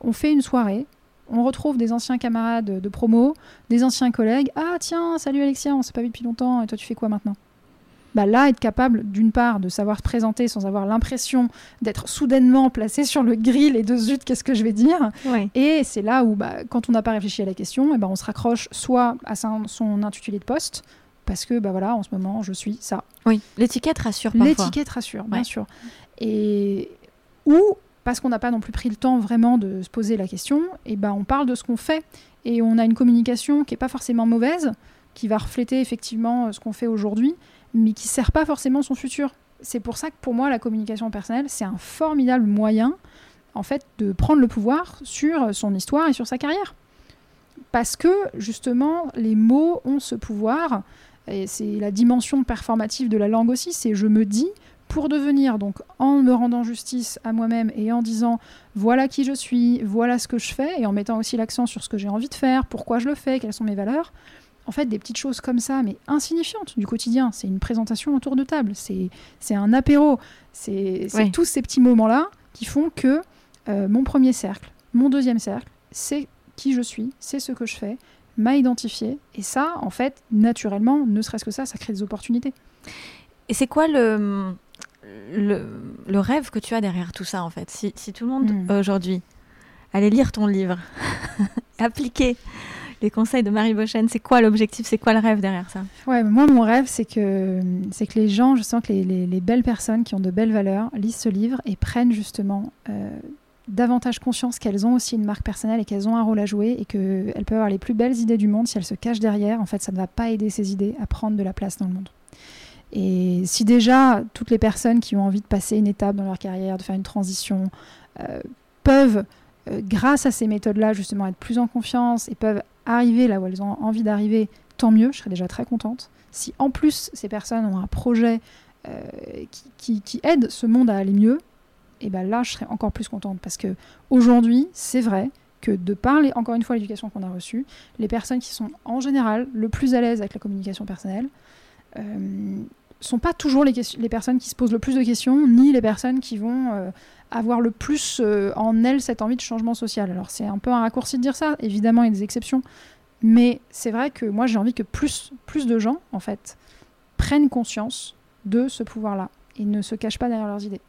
on fait une soirée. On retrouve des anciens camarades de promo, des anciens collègues. Ah tiens, salut Alexia, on s'est pas vu depuis longtemps. Et toi, tu fais quoi maintenant? Bah là, être capable, d'une part, de savoir se présenter sans avoir l'impression d'être soudainement placé sur le grill et de zut, qu'est-ce que je vais dire? Et c'est là où, bah, quand on n'a pas réfléchi à la question, et eh ben on se raccroche soit à son, intitulé de poste, parce que bah voilà, en ce moment, je suis ça. Oui, l'étiquette rassure parfois. L'étiquette rassure, bien sûr. Et ou parce qu'on n'a pas non plus pris le temps vraiment de se poser la question, et ben on parle de ce qu'on fait et on a une communication qui est pas forcément mauvaise, qui va refléter effectivement ce qu'on fait aujourd'hui, mais qui sert pas forcément son futur. c'est pour ça que pour moi, la communication personnelle, c'est un formidable moyen, en fait, de prendre le pouvoir sur son histoire et sur sa carrière. Parce que, justement, les mots ont ce pouvoir, et c'est la dimension performative de la langue aussi, c'est je me dis, pour devenir, donc en me rendant justice à moi-même et en disant voilà qui je suis, voilà ce que je fais, et en mettant aussi l'accent sur ce que j'ai envie de faire, pourquoi je le fais, quelles sont mes valeurs, en fait, des petites choses comme ça, mais insignifiantes du quotidien. C'est une présentation autour de table, c'est un apéro, c'est tous ces petits moments-là qui font que euh, mon premier cercle, mon deuxième cercle, c'est qui je suis, c'est ce que je fais, m'a identifié. Et ça, en fait, naturellement, ne serait-ce que ça, ça crée des opportunités. Et c'est quoi le, le, rêve que tu as derrière tout ça, en fait? Si, tout le monde, hmm. aujourd'hui, allait lire ton livre, (laughs) appliquer les conseils de Marie Bochen, c'est quoi l'objectif, c'est quoi le rêve derrière ça? Ouais, moi mon rêve c'est que c'est que les gens, je sens que les, les, belles personnes qui ont de belles valeurs lisent ce livre et prennent justement euh, davantage conscience qu'elles ont aussi une marque personnelle et qu'elles ont un rôle à jouer et qu'elles peuvent avoir les plus belles idées du monde si elles se cachent derrière. En fait, ça ne va pas aider ces idées à prendre de la place dans le monde. Et si déjà toutes les personnes qui ont envie de passer une étape dans leur carrière, de faire une transition, euh, peuvent, euh, grâce à ces méthodes-là, justement être plus en confiance et peuvent arriver là où elles ont envie d'arriver, tant mieux, je serais déjà très contente. Si en plus ces personnes ont un projet euh, qui, aide ce monde à aller mieux, et eh ben là je serais encore plus contente parce que aujourd'hui, c'est vrai que de parler, encore une fois, l'éducation qu'on a reçue, les personnes qui sont en général le plus à l'aise avec la communication personnelle, euh, sont pas toujours les, les, personnes qui se posent le plus de questions, ni les personnes qui vont euh, avoir le plus euh, en elles cette envie de changement social. Alors c'est un peu un raccourci de dire ça, évidemment il y a des exceptions, mais c'est vrai que moi j'ai envie que plus, plus de gens, en fait, prennent conscience de ce pouvoir-là et ne se cachent pas derrière leurs idées.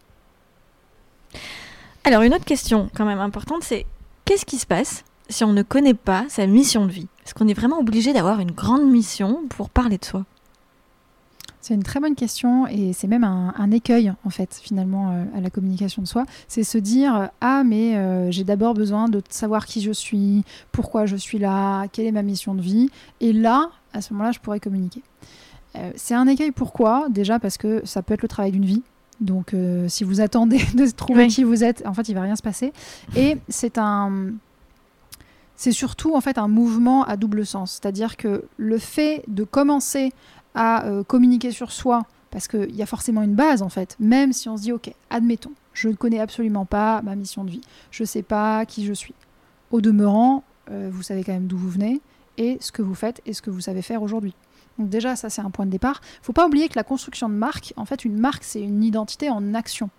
Alors une autre question quand même importante, c'est qu'est-ce qui se passe si on ne connaît pas sa mission de vie? Est-ce qu'on est vraiment obligé d'avoir une grande mission pour parler de soi? C'est une très bonne question et c'est même un, écueil en fait finalement euh, à la communication de soi. C'est se dire ah mais euh, j'ai d'abord besoin de savoir qui je suis, pourquoi je suis là, quelle est ma mission de vie et là à ce moment-là je pourrais communiquer. Euh, c'est un écueil pourquoi? Déjà parce que ça peut être le travail d'une vie. Donc si vous attendez (laughs) de trouver qui vous êtes, en fait il va rien se passer. Et c'est un c'est surtout en fait un mouvement à double sens, c'est-à-dire que le fait de commencer à euh, communiquer sur soi, parce qu'il y a forcément une base en fait, même si on se dit, ok, admettons, je ne connais absolument pas ma mission de vie, je ne sais pas qui je suis. Au demeurant, euh, vous savez quand même d'où vous venez et ce que vous faites et ce que vous savez faire aujourd'hui. Donc déjà, ça c'est un point de départ. Faut pas oublier que la construction de marque, en fait, une marque, c'est une identité en action.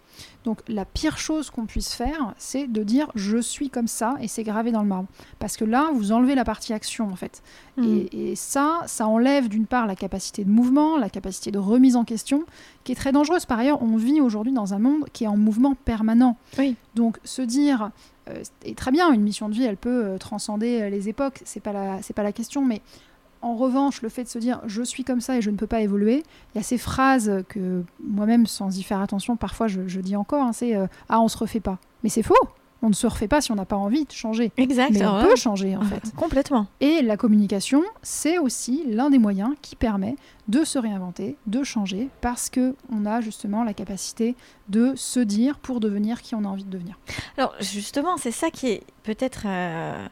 Donc la pire chose qu'on puisse faire, c'est de dire je suis comme ça et c'est gravé dans le marbre. Parce que là, vous enlevez la partie action en fait. Mm. Et, ça, ça enlève d'une part la capacité de mouvement, la capacité de remise en question, qui est très dangereuse. Par ailleurs, on vit aujourd'hui dans un monde qui est en mouvement permanent. Donc se dire, euh, et très bien, une mission de vie, elle peut euh, transcender euh, les époques, c'est pas la, c'est pas la question, mais en revanche, le fait de se dire je suis comme ça et je ne peux pas évoluer, il y a ces phrases que moi-même, sans y faire attention, parfois je, dis encore, hein, c'est euh, ah on se refait pas. Mais c'est faux. On ne se refait pas si on n'a pas envie de changer. Exact. Mais on peut changer en fait. Complètement. Et la communication, c'est aussi l'un des moyens qui permet de se réinventer, de changer, parce que on a justement la capacité de se dire pour devenir qui on a envie de devenir. Alors justement, c'est ça qui est peut-être euh,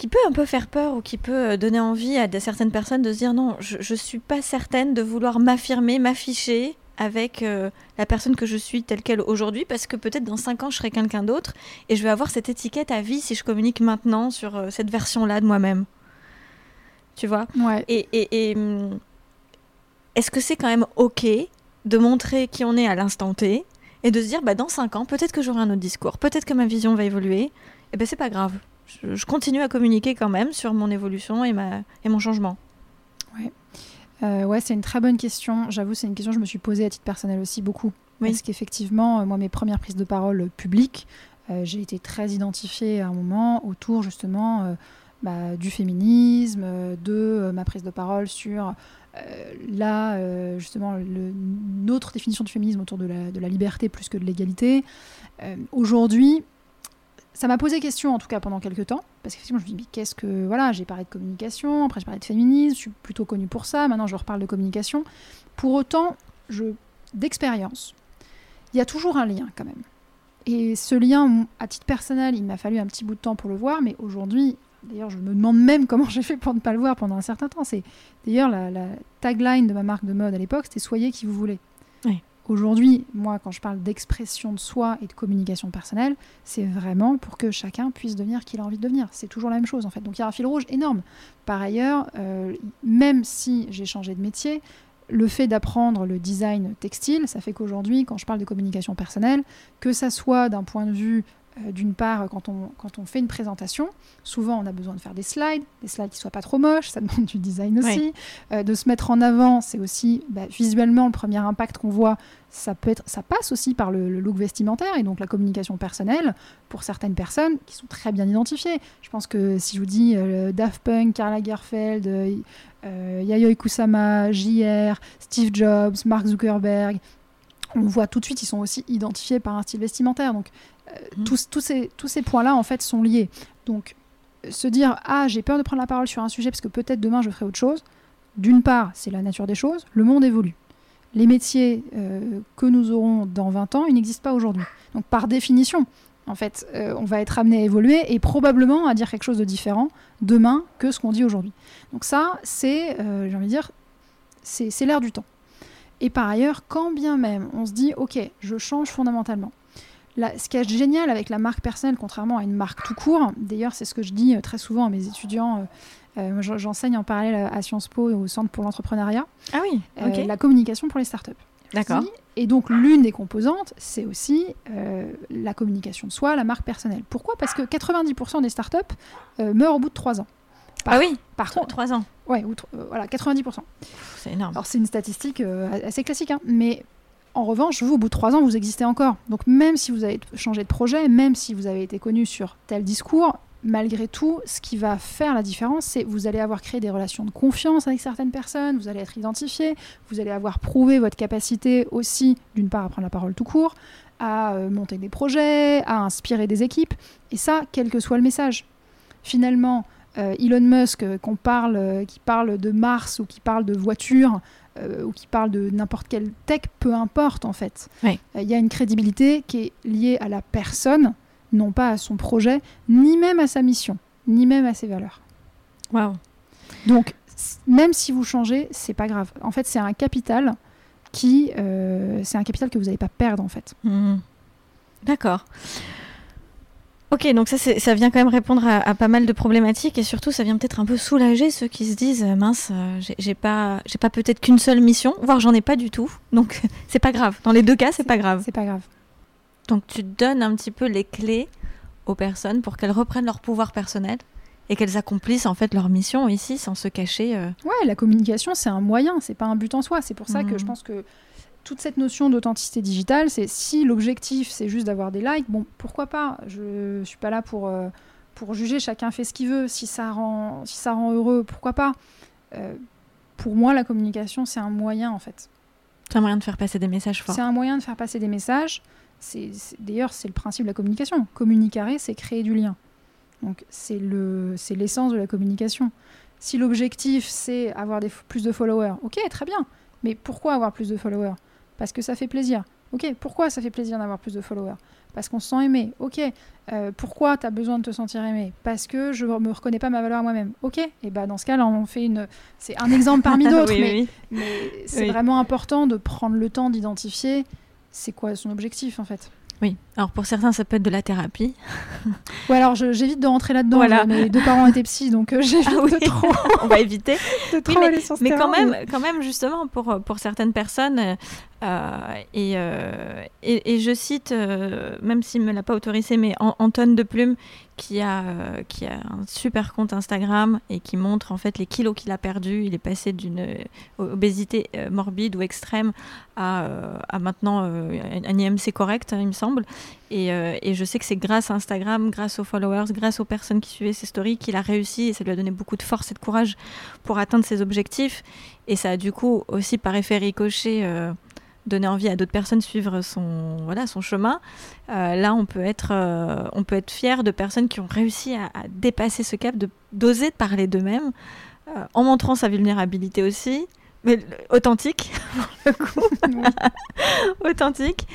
qui peut un peu faire peur ou qui peut euh, donner envie à certaines personnes de se dire non, je ne suis pas certaine de vouloir m'affirmer, m'afficher avec euh, la personne que je suis telle qu'elle aujourd'hui, parce que peut-être dans 5 ans, je serai quelqu'un d'autre et je vais avoir cette étiquette à vie si je communique maintenant sur euh, cette version-là de moi-même. Tu vois? Ouais. Et, et, hum, est-ce que c'est quand même OK de montrer qui on est à l'instant T et de se dire bah, dans 5 ans, peut-être que j'aurai un autre discours, peut-être que ma vision va évoluer, et eh ben c'est pas grave je, continue à communiquer quand même sur mon évolution et, ma, et mon changement. Ouais. Euh, ouais, c'est une très bonne question. J'avoue, c'est une question que je me suis posée à titre personnel aussi beaucoup. Parce qu'effectivement, euh, moi, mes premières prises de parole publiques, euh, j'ai été très identifiée à un moment autour justement bah, du féminisme, de ma prise de parole sur là, justement, le, notre définition du féminisme autour de la, de la liberté plus que de l'égalité. Aujourd'hui, ça m'a posé question en tout cas pendant quelques temps, parce qu'effectivement je me dis, qu'est-ce que. Voilà, j'ai parlé de communication, après j'ai parlé de féminisme, je suis plutôt connue pour ça, maintenant je reparle de communication. Pour autant, je d'expérience, il y a toujours un lien quand même. Et ce lien, à titre personnel, il m'a fallu un petit bout de temps pour le voir, mais aujourd'hui, d'ailleurs, je me demande même (laughs) comment j'ai fait pour ne pas le voir pendant un certain temps. C'est d'ailleurs la, la, tagline de ma marque de mode à l'époque, c'était soyez qui vous voulez. Aujourd'hui, moi, quand je parle d'expression de soi et de communication personnelle, c'est vraiment pour que chacun puisse devenir qui il a envie de devenir. C'est toujours la même chose, en fait. Donc il y a un fil rouge énorme. Par ailleurs, euh, même si j'ai changé de métier, le fait d'apprendre le design textile, ça fait qu'aujourd'hui, quand je parle de communication personnelle, que ça soit d'un point de vue d'une part, quand on, quand on fait une présentation, souvent on a besoin de faire des slides, des slides qui soient pas trop moches, ça demande du design aussi. Euh, de se mettre en avant, c'est aussi bah, visuellement le premier impact qu'on voit, ça, peut être, ça passe aussi par le, look vestimentaire et donc la communication personnelle pour certaines personnes qui sont très bien identifiées. Je pense que si je vous dis euh, Daft Punk, Karl Lagerfeld, Yayoi Kusama, JR, Steve Jobs, Mark Zuckerberg, on voit tout de suite, ils sont aussi identifiés par un style vestimentaire. Donc Mmh. tous, tous, ces, tous ces points-là, en fait, sont liés. Donc, se dire, ah, j'ai peur de prendre la parole sur un sujet parce que peut-être demain je ferai autre chose, d'une part, c'est la nature des choses, le monde évolue. Les métiers euh, que nous aurons dans 20 ans, ils n'existent pas aujourd'hui. Donc, par définition, en fait, euh, on va être amené à évoluer et probablement à dire quelque chose de différent demain que ce qu'on dit aujourd'hui. Donc ça, c'est, euh, j'ai envie de dire, c'est l'air du temps. Et par ailleurs, quand bien même on se dit, ok, je change fondamentalement, ce qui est génial avec la marque personnelle, contrairement à une marque tout court, d'ailleurs c'est ce que je dis euh, très souvent à mes étudiants, euh, euh, j'enseigne en parallèle à Sciences Po au Centre pour l'entrepreneuriat, ah oui, la communication pour les startups. D'accord. Et donc l'une des composantes, c'est aussi la communication de soi, la marque personnelle. Pourquoi? Parce que 90% des startups meurent au bout de 3 ans. ah oui Par contre, 3 ans. Ouais, voilà, 90%. C'est énorme. Alors c'est une statistique assez classique, hein, mais en revanche, vous, au bout de trois ans, vous existez encore. Donc même si vous avez changé de projet, même si vous avez été connu sur tel discours, malgré tout, ce qui va faire la différence, c'est vous allez avoir créé des relations de confiance avec certaines personnes, vous allez être identifié, vous allez avoir prouvé votre capacité aussi, d'une part, à prendre la parole tout court, à euh, monter des projets, à inspirer des équipes, et ça, quel que soit le message. Finalement, euh, Elon Musk, euh, qu'on parle, qui parle de Mars ou qui parle de voitures, euh, ou qui parle de n'importe quelle tech, peu importe en fait. Euh, il y a une crédibilité qui est liée à la personne, non pas à son projet, ni même à sa mission, ni même à ses valeurs. Waouh. Donc, même si vous changez, c'est pas grave. En fait, c'est un capital qui, euh, c'est un capital que vous n'allez pas perdre en fait. Mmh. D'accord. Ok, donc ça, ça vient quand même répondre à, pas mal de problématiques et surtout ça vient peut-être un peu soulager ceux qui se disent euh, mince, euh, j'ai pas, j'ai pas peut-être qu'une seule mission, voire j'en ai pas du tout, donc (laughs) c'est pas grave. Dans les deux cas, c'est pas grave. C'est pas grave. Donc tu donnes un petit peu les clés aux personnes pour qu'elles reprennent leur pouvoir personnel et qu'elles accomplissent en fait leur mission ici sans se cacher. Euh. Ouais, la communication c'est un moyen, c'est pas un but en soi. C'est pour ça que je mmh. pense que toute cette notion d'authenticité digitale, c'est si l'objectif c'est juste d'avoir des likes, bon, pourquoi pas? Je suis pas là pour, euh, pour juger, chacun fait ce qu'il veut. Si ça, rend, si ça rend heureux, pourquoi pas? Euh, Pour moi, la communication, c'est un moyen en fait. C'est un moyen de faire passer des messages forts. C'est un moyen de faire passer des messages. C'est, D'ailleurs, c'est le principe de la communication. Communiquer, c'est créer du lien. Donc, c'est, le, c'est l'essence de la communication. Si l'objectif, c'est avoir des, plus de followers, ok, très bien. Mais pourquoi avoir plus de followers? Parce que ça fait plaisir. Ok, pourquoi ça fait plaisir d'avoir plus de followers? Parce qu'on se sent aimé. Ok, euh, pourquoi tu as besoin de te sentir aimé? Parce que je ne me reconnais pas ma valeur moi-même. Ok, et bah dans ce cas-là, on fait une. C'est un exemple parmi (laughs) d'autres, mais, mais c'est vraiment important de prendre le temps d'identifier c'est quoi son objectif en fait. Oui, alors pour certains, ça peut être de la thérapie. (laughs) Ouais, alors j'évite de rentrer là-dedans. Voilà. Mes deux parents étaient psy, donc euh, j'évite ah de (laughs) trop. On va éviter. de trop mais, sur mais quand même, quand même, justement, pour, pour certaines personnes, euh, euh, et, et, je cite, euh, même s'il ne me l'a pas autorisé, mais Antoine de Plume, qui a, qui a un super compte Instagram et qui montre en fait les kilos qu'il a perdus. Il est passé d'une obésité morbide ou extrême à, à maintenant un IMC correct, hein, il me semble. Et, et je sais que c'est grâce à Instagram, grâce aux followers, grâce aux personnes qui suivaient ses stories qu'il a réussi et ça lui a donné beaucoup de force et de courage pour atteindre ses objectifs. Et ça a du coup aussi par effet ricochet donner envie à d'autres personnes de suivre son, voilà, son chemin. Euh, là, on peut, être, euh, on peut être fier de personnes qui ont réussi à, dépasser ce cap, de d'oser parler d'eux-mêmes, euh, en montrant sa vulnérabilité aussi, mais authentique, (laughs) le coup. authentique.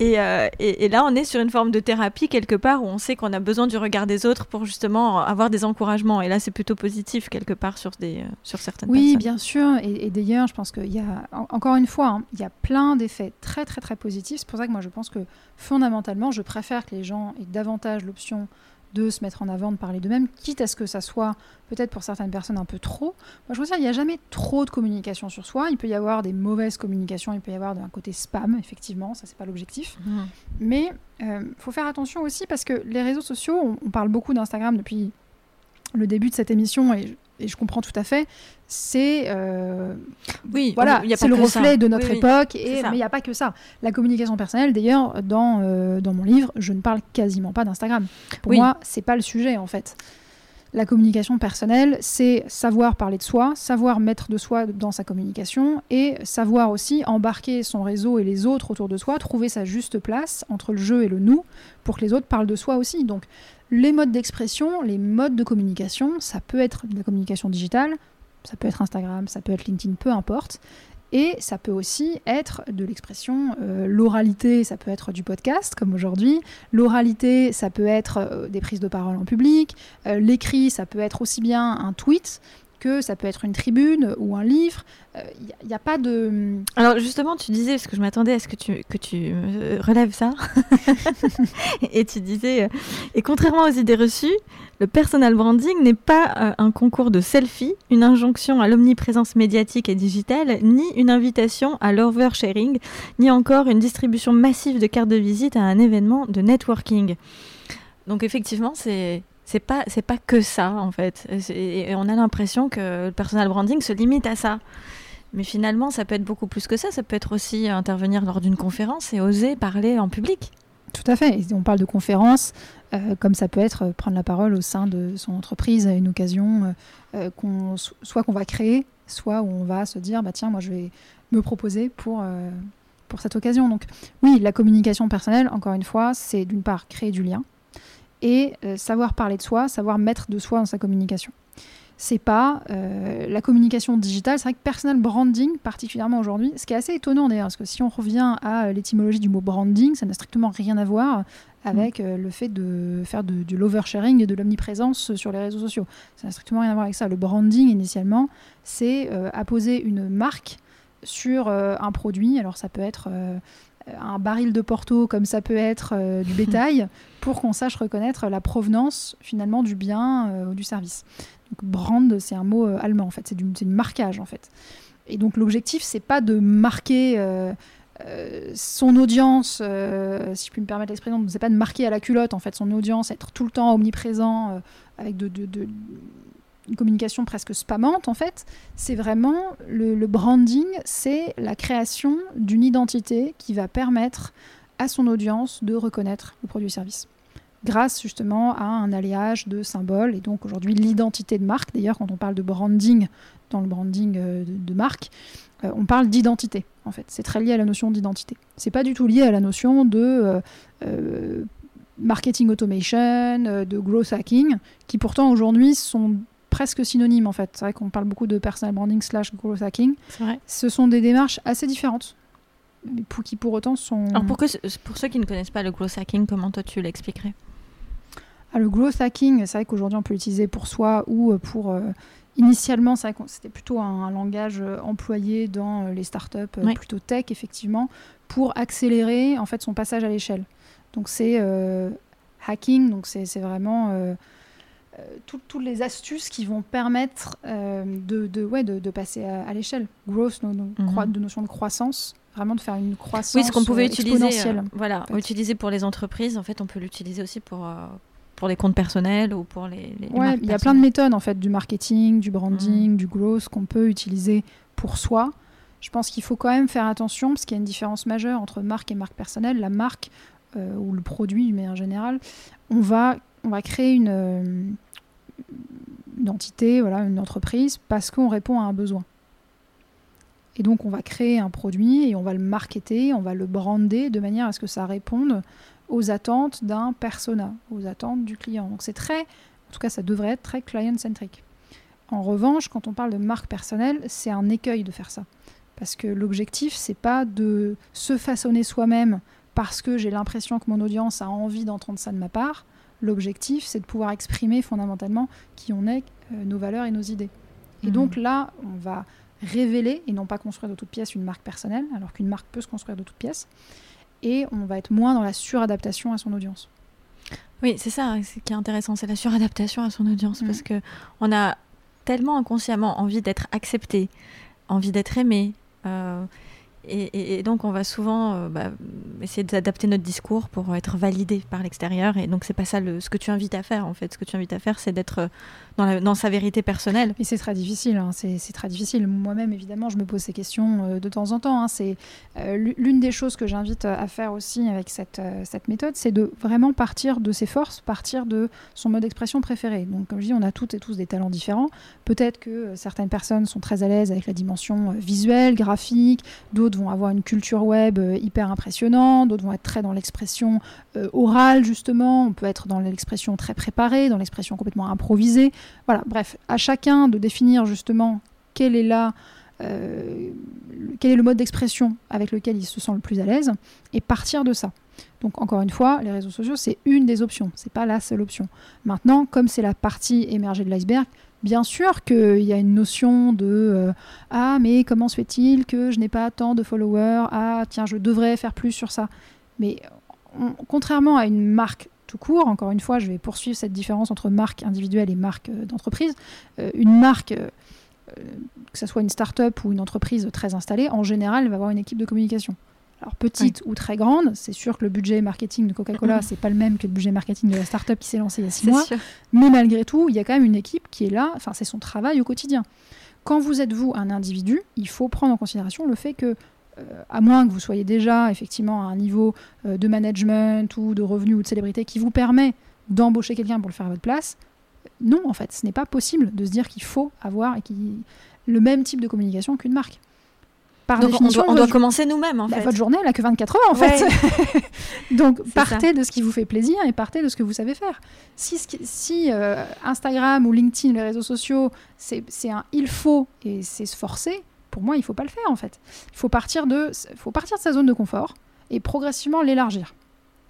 Euh, et, et, là, on est sur une forme de thérapie quelque part où on sait qu'on a besoin du regard des autres pour justement avoir des encouragements. Et là, c'est plutôt positif quelque part sur, des, sur certaines oui, personnes. Oui, bien sûr. Et, d'ailleurs, je pense qu'il y a, encore une fois, hein, il y a plein d'effets très, très, très positifs. C'est pour ça que moi, je pense que fondamentalement, je préfère que les gens aient davantage l'option de se mettre en avant, de parler d'eux-mêmes, quitte à ce que ça soit peut-être pour certaines personnes un peu trop. Moi, je pense qu'il n'y a jamais trop de communication sur soi. Il peut y avoir des mauvaises communications, il peut y avoir d'un côté spam, effectivement, ça c'est pas l'objectif. Mmh. Mais il euh, faut faire attention aussi parce que les réseaux sociaux, on parle beaucoup d'Instagram depuis le début de cette émission et et je comprends tout à fait, c'est euh, oui, voilà, c'est le reflet de notre époque. Et, mais il n'y a pas que ça. La communication personnelle, d'ailleurs, dans, euh, dans mon livre, je ne parle quasiment pas d'Instagram. Pour moi, c'est pas le sujet en fait. La communication personnelle, c'est savoir parler de soi, savoir mettre de soi dans sa communication et savoir aussi embarquer son réseau et les autres autour de soi, trouver sa juste place entre le jeu et le nous pour que les autres parlent de soi aussi. Donc les modes d'expression, les modes de communication, ça peut être la communication digitale, ça peut être Instagram, ça peut être LinkedIn, peu importe. Et ça peut aussi être de l'expression, euh, l'oralité, ça peut être du podcast comme aujourd'hui, l'oralité, ça peut être euh, des prises de parole en public, euh, l'écrit, ça peut être aussi bien un tweet, que ça peut être une tribune ou un livre. Il euh, n'y a, pas de... Alors justement, tu disais, parce que je m'attendais à ce que tu, que tu euh, relèves ça, (laughs) et tu disais, euh, et contrairement aux idées reçues, le personal branding n'est pas un concours de selfie, une injonction à l'omniprésence médiatique et digitale, ni une invitation à l'oversharing, ni encore une distribution massive de cartes de visite à un événement de networking. Donc effectivement, c'est c'est pas c'est pas que ça en fait. Et, on a l'impression que le personal branding se limite à ça. Mais finalement, ça peut être beaucoup plus que ça. Ça peut être aussi intervenir lors d'une conférence et oser parler en public. Tout à fait. on parle de conférence, euh, comme ça peut être prendre la parole au sein de son entreprise à une occasion, euh, qu'on, soit qu'on va créer, soit où on va se dire, bah tiens, moi je vais me proposer pour, euh, pour cette occasion. Donc oui, la communication personnelle, encore une fois, c'est d'une part créer du lien, et euh, savoir parler de soi, savoir mettre de soi dans sa communication. C'est pas euh, la communication digitale, c'est vrai que personal branding, particulièrement aujourd'hui, ce qui est assez étonnant d'ailleurs, parce que si on revient à l'étymologie du mot branding, ça n'a strictement rien à voir avec mm. euh, le fait de faire de, de l'oversharing et de l'omniprésence sur les réseaux sociaux. Ça n'a strictement rien à voir avec ça. Le branding, initialement, c'est apposer une marque sur un produit. Alors ça peut être un baril de Porto comme ça peut être euh, du (laughs) bétail pour qu'on sache reconnaître la provenance finalement du bien euh, ou du service. Donc brand, c'est un mot euh, allemand en fait, c'est du, du, marquage en fait. Et donc l'objectif, c'est pas de marquer son audience, si je puis me permettre l'expression, c'est pas de marquer à la culotte en fait son audience, être tout le temps omniprésent avec de, de, de une communication presque spammante en fait, c'est vraiment le, branding, c'est la création d'une identité qui va permettre à son audience de reconnaître le produit-service grâce justement à un alliage de symboles et donc aujourd'hui l'identité de marque. D'ailleurs, quand on parle de branding dans le branding euh, de, marque, euh, on parle d'identité en fait. C'est très lié à la notion d'identité. C'est pas du tout lié à la notion de euh, marketing automation, de growth hacking, qui pourtant aujourd'hui sont presque synonyme en fait. C'est vrai qu'on parle beaucoup de personal branding slash growth hacking. Ce sont des démarches assez différentes, pour qui pour autant sont. Alors pour, que, pour ceux qui ne connaissent pas le growth hacking, comment toi tu l'expliquerais? Ah, Le growth hacking, c'est vrai qu'aujourd'hui on peut l'utiliser pour soi ou euh, pour. Euh, initialement, c'était plutôt un, langage euh, employé dans les startups plutôt tech, effectivement, pour accélérer en fait son passage à l'échelle. Donc c'est hacking, donc c'est vraiment euh, toutes les astuces qui vont permettre euh, de, de, ouais, de, passer à, l'échelle. Growth, no, mhm. de notion de croissance, vraiment de faire une croissance Oui, ce qu'on pouvait utiliser, voilà, utiliser pour les entreprises, en fait, on peut l'utiliser aussi pour, euh, pour les comptes personnels ou pour les, les ouais, il y a plein de méthodes, en fait, du marketing, du branding, mhm. du growth qu'on peut utiliser pour soi. Je pense qu'il faut quand même faire attention parce qu'il y a une différence majeure entre marque et marque personnelle. La marque ou le produit, mais en général, on va, on va créer une une entité, voilà, une entreprise, parce qu'on répond à un besoin. Et donc on va créer un produit et on va le marketer, on va le brander de manière à ce que ça réponde aux attentes d'un persona, aux attentes du client. Donc c'est très, en tout cas ça devrait être très client-centric. En revanche, quand on parle de marque personnelle, c'est un écueil de faire ça. Parce que l'objectif, c'est pas de se façonner soi-même parce que j'ai l'impression que mon audience a envie d'entendre ça de ma part. L'objectif, c'est de pouvoir exprimer fondamentalement qui on est, euh, nos valeurs et nos idées. Et donc mmh. là, on va révéler et non pas construire de toute pièce une marque personnelle, alors qu'une marque peut se construire de toute pièce. Et on va être moins dans la suradaptation à son audience. Oui, c'est ça ce qui est intéressant, c'est la suradaptation à son audience, parce mmh. que on a tellement inconsciemment envie d'être accepté, envie d'être aimé. Euh, et, donc, on va souvent euh, bah, essayer d'adapter notre discours pour être validé par l'extérieur. Et donc, c'est pas ça le, ce que tu invites à faire, en fait. Ce que tu invites à faire, c'est d'être euh, dans, dans, sa vérité personnelle. Et c'est très difficile. Hein. C'est très difficile. Moi-même, évidemment, je me pose ces questions euh, de temps en temps. Hein. C'est l'une des choses que j'invite à faire aussi avec cette, cette méthode, c'est de vraiment partir de ses forces, partir de son mode d'expression préféré. Donc, comme je dis, on a toutes et tous des talents différents. Peut-être que certaines personnes sont très à l'aise avec la dimension visuelle, graphique, d'autres vont avoir une culture web euh, hyper impressionnante, d'autres vont être très dans l'expression euh, orale justement, on peut être dans l'expression très préparée, dans l'expression complètement improvisée. Voilà, bref, à chacun de définir justement quel est là euh, quel est le mode d'expression avec lequel il se sent le plus à l'aise et partir de ça. Donc encore une fois, les réseaux sociaux, c'est une des options, c'est pas la seule option. Maintenant, comme c'est la partie émergée de l'iceberg, Bien sûr qu'il y a une notion de euh, Ah, mais comment se fait-il que je n'ai pas tant de followers? Ah, tiens, je devrais faire plus sur ça. Mais contrairement à une marque tout court, encore une fois, je vais poursuivre cette différence entre marque individuelle et marque euh, d'entreprise. Euh, une marque, que ce soit une start-up ou une entreprise très installée, en général, elle va avoir une équipe de communication. Alors petite ou très grande, c'est sûr que le budget marketing de Coca-Cola, c'est pas le même que le budget marketing de la start-up qui s'est lancée il y a six mois. Mais malgré tout, il y a quand même une équipe qui est là, enfin c'est son travail au quotidien. Quand vous êtes vous un individu, il faut prendre en considération le fait que euh, à moins que vous soyez déjà effectivement à un niveau euh, de management ou de revenus ou de célébrité qui vous permet d'embaucher quelqu'un pour le faire à votre place, non, en fait, ce n'est pas possible de se dire qu'il faut avoir et le même type de communication qu'une marque. Donc on doit, commencer nous-mêmes en bah, fait. Votre journée, elle n'a que 24 heures en fait. (laughs) Donc partez de ce qui vous fait plaisir et partez de ce que vous savez faire. Si, si euh, Instagram ou LinkedIn, les réseaux sociaux, c'est un il faut et c'est se forcer, pour moi, il ne faut pas le faire en fait. Il faut partir de, faut partir de sa zone de confort et progressivement l'élargir.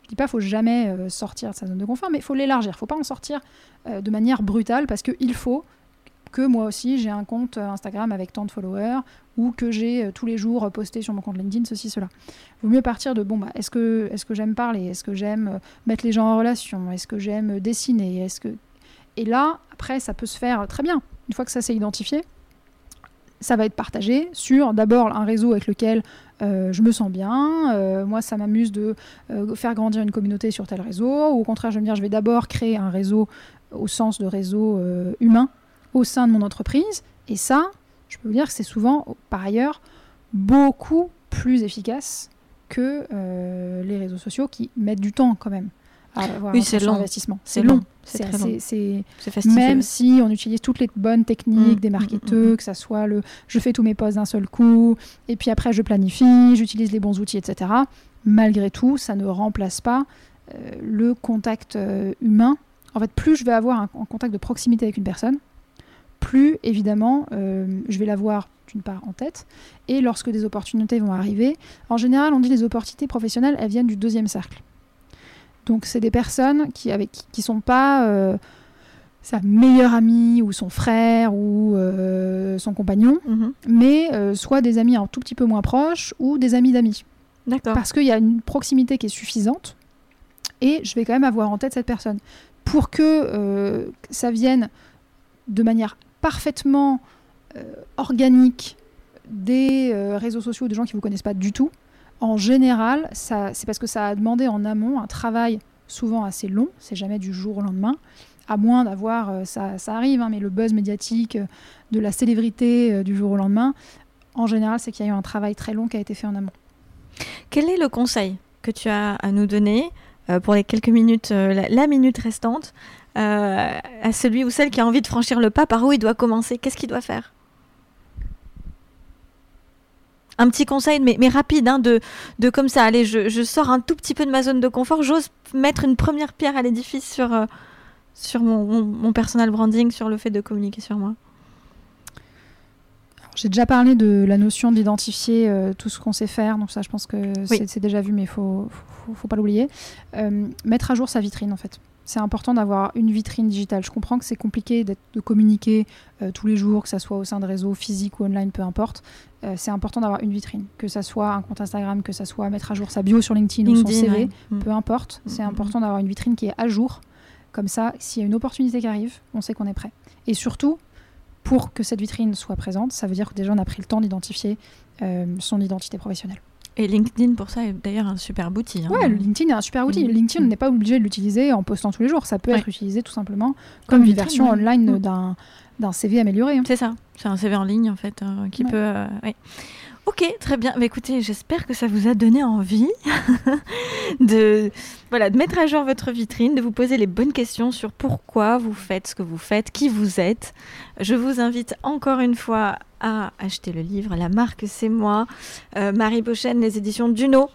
Je dis pas faut jamais euh, sortir de sa zone de confort, mais il faut l'élargir. Il faut pas en sortir euh, de manière brutale parce qu'il faut que moi aussi j'ai un compte Instagram avec tant de followers ou que j'ai euh, tous les jours euh, posté sur mon compte LinkedIn ceci cela. Vaut mieux partir de bon bah est-ce que est-ce que j'aime parler, est-ce que j'aime euh, mettre les gens en relation, est-ce que j'aime dessiner, est-ce que et là après ça peut se faire très bien. Une fois que ça s'est identifié, ça va être partagé sur d'abord un réseau avec lequel je me sens bien. moi, ça m'amuse de faire grandir une communauté sur tel réseau. Ou au contraire, je vais me dire, je vais d'abord créer un réseau au sens de réseau humain au sein de mon entreprise. Et ça, je peux vous dire que c'est souvent, par ailleurs, beaucoup plus efficace que euh, les réseaux sociaux qui mettent du temps quand même à avoir oui, c'est long. investissement. C'est long. C'est Même si on utilise toutes les bonnes techniques mm, des mm, marketeurs, mm, que ça soit le je fais tous mes posts d'un seul coup, et puis après je planifie, j'utilise les bons outils, etc. Malgré tout, ça ne remplace pas euh, le contact euh, humain. En fait, plus je vais avoir un contact de proximité avec une personne, plus évidemment euh, je vais l'avoir d'une part en tête. Et lorsque des opportunités vont arriver, en général on dit les opportunités professionnelles, elles viennent du deuxième cercle. Donc c'est des personnes qui avec qui sont pas euh, sa meilleure amie ou son frère ou euh, son compagnon, mhm. mais soit des amis un tout petit peu moins proches ou des amis d'amis. D'accord. Parce qu'il y a une proximité qui est suffisante et je vais quand même avoir en tête cette personne. Pour que ça vienne de manière parfaitement euh, organique des euh, réseaux sociaux de gens qui ne vous connaissent pas du tout, en général, c'est parce que ça a demandé en amont un travail souvent assez long, c'est jamais du jour au lendemain, à moins d'avoir, euh, ça, arrive, hein, mais le buzz médiatique de la célébrité du jour au lendemain, en général, c'est qu'il y a eu un travail très long qui a été fait en amont. Quel est le conseil que tu as à nous donner pour les quelques minutes, la, minute restante, euh, à celui ou celle qui a envie de franchir le pas, par où il doit commencer? Qu'est-ce qu'il doit faire? Un petit conseil, mais, mais rapide, hein, de, de comme ça, allez, je, sors un tout petit peu de ma zone de confort, j'ose mettre une première pierre à l'édifice sur, euh, sur mon, mon, personal branding, sur le fait de communiquer sur moi. J'ai déjà parlé de la notion d'identifier euh, tout ce qu'on sait faire, donc ça je pense que Oui. c'est déjà vu, mais il faut, faut, faut pas l'oublier. Euh, mettre à jour sa vitrine en fait. C'est important d'avoir une vitrine digitale. Je comprends que c'est compliqué de communiquer euh, tous les jours, que ça soit au sein de réseaux physiques ou online, peu importe. Euh, c'est important d'avoir une vitrine, que ça soit un compte Instagram, que ça soit mettre à jour sa bio sur LinkedIn, ou son LinkedIn, CV, ouais. Mm. peu importe. C'est Mhm. important d'avoir une vitrine qui est à jour. Comme ça, s'il y a une opportunité qui arrive, on sait qu'on est prêt. Et surtout, pour que cette vitrine soit présente, ça veut dire que déjà on a pris le temps d'identifier euh, son identité professionnelle. Et LinkedIn, pour ça, est d'ailleurs un super outil. hein. Ouais, LinkedIn est un super outil. Mhm. LinkedIn, on n'est pas obligé de l'utiliser en postant tous les jours. Ça peut Ouais. être utilisé tout simplement Comme comme, une vitrine, version ouais. online Mhm. d'un CV amélioré. hein. C'est ça, c'est un CV en ligne en fait euh, qui Ouais. peut. euh. Ok, très bien. Bah, écoutez, j'espère que ça vous a donné envie (laughs) de, voilà, de mettre à jour votre vitrine, de vous poser les bonnes questions sur pourquoi vous faites ce que vous faites, qui vous êtes. Je vous invite encore une fois à acheter le livre. La marque, c'est moi. Euh, Marie Bochen, les éditions Duno.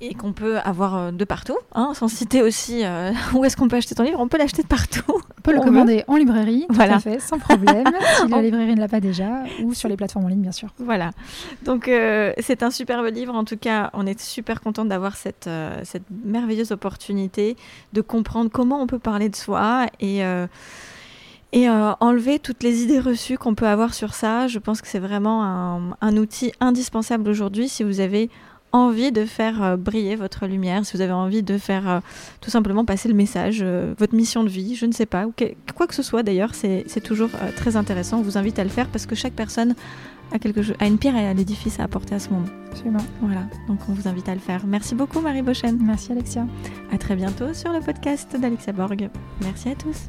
Et qu'on peut avoir euh, de partout, hein, sans citer aussi euh, (laughs) où est-ce qu'on peut acheter ton livre. On peut l'acheter de partout. On peut le On commander en librairie, tout Voilà. à fait, sans problème, (laughs) si la librairie ne l'a pas déjà, ou sur les plateformes en ligne, bien sûr. Voilà. Donc euh, c'est un superbe livre. En tout cas, on est super content d'avoir cette, euh, cette merveilleuse opportunité de comprendre comment on peut parler de soi et, euh, et euh, enlever toutes les idées reçues qu'on peut avoir sur ça. Je pense que c'est vraiment un, un outil indispensable aujourd'hui si vous avez envie de faire euh, briller votre lumière, si vous avez envie de faire euh, tout simplement passer le message, euh, votre mission de vie, je ne sais pas, ou que, quoi que ce soit d'ailleurs, c'est toujours très intéressant. On vous invite à le faire parce que chaque personne a, quelque chose, a une pierre à l'édifice à apporter à ce moment. Absolument. Voilà, donc on vous invite à le faire. Merci beaucoup Marie Bochen. Merci Alexia. À très bientôt sur le podcast d'Alexia Borg. Merci à tous.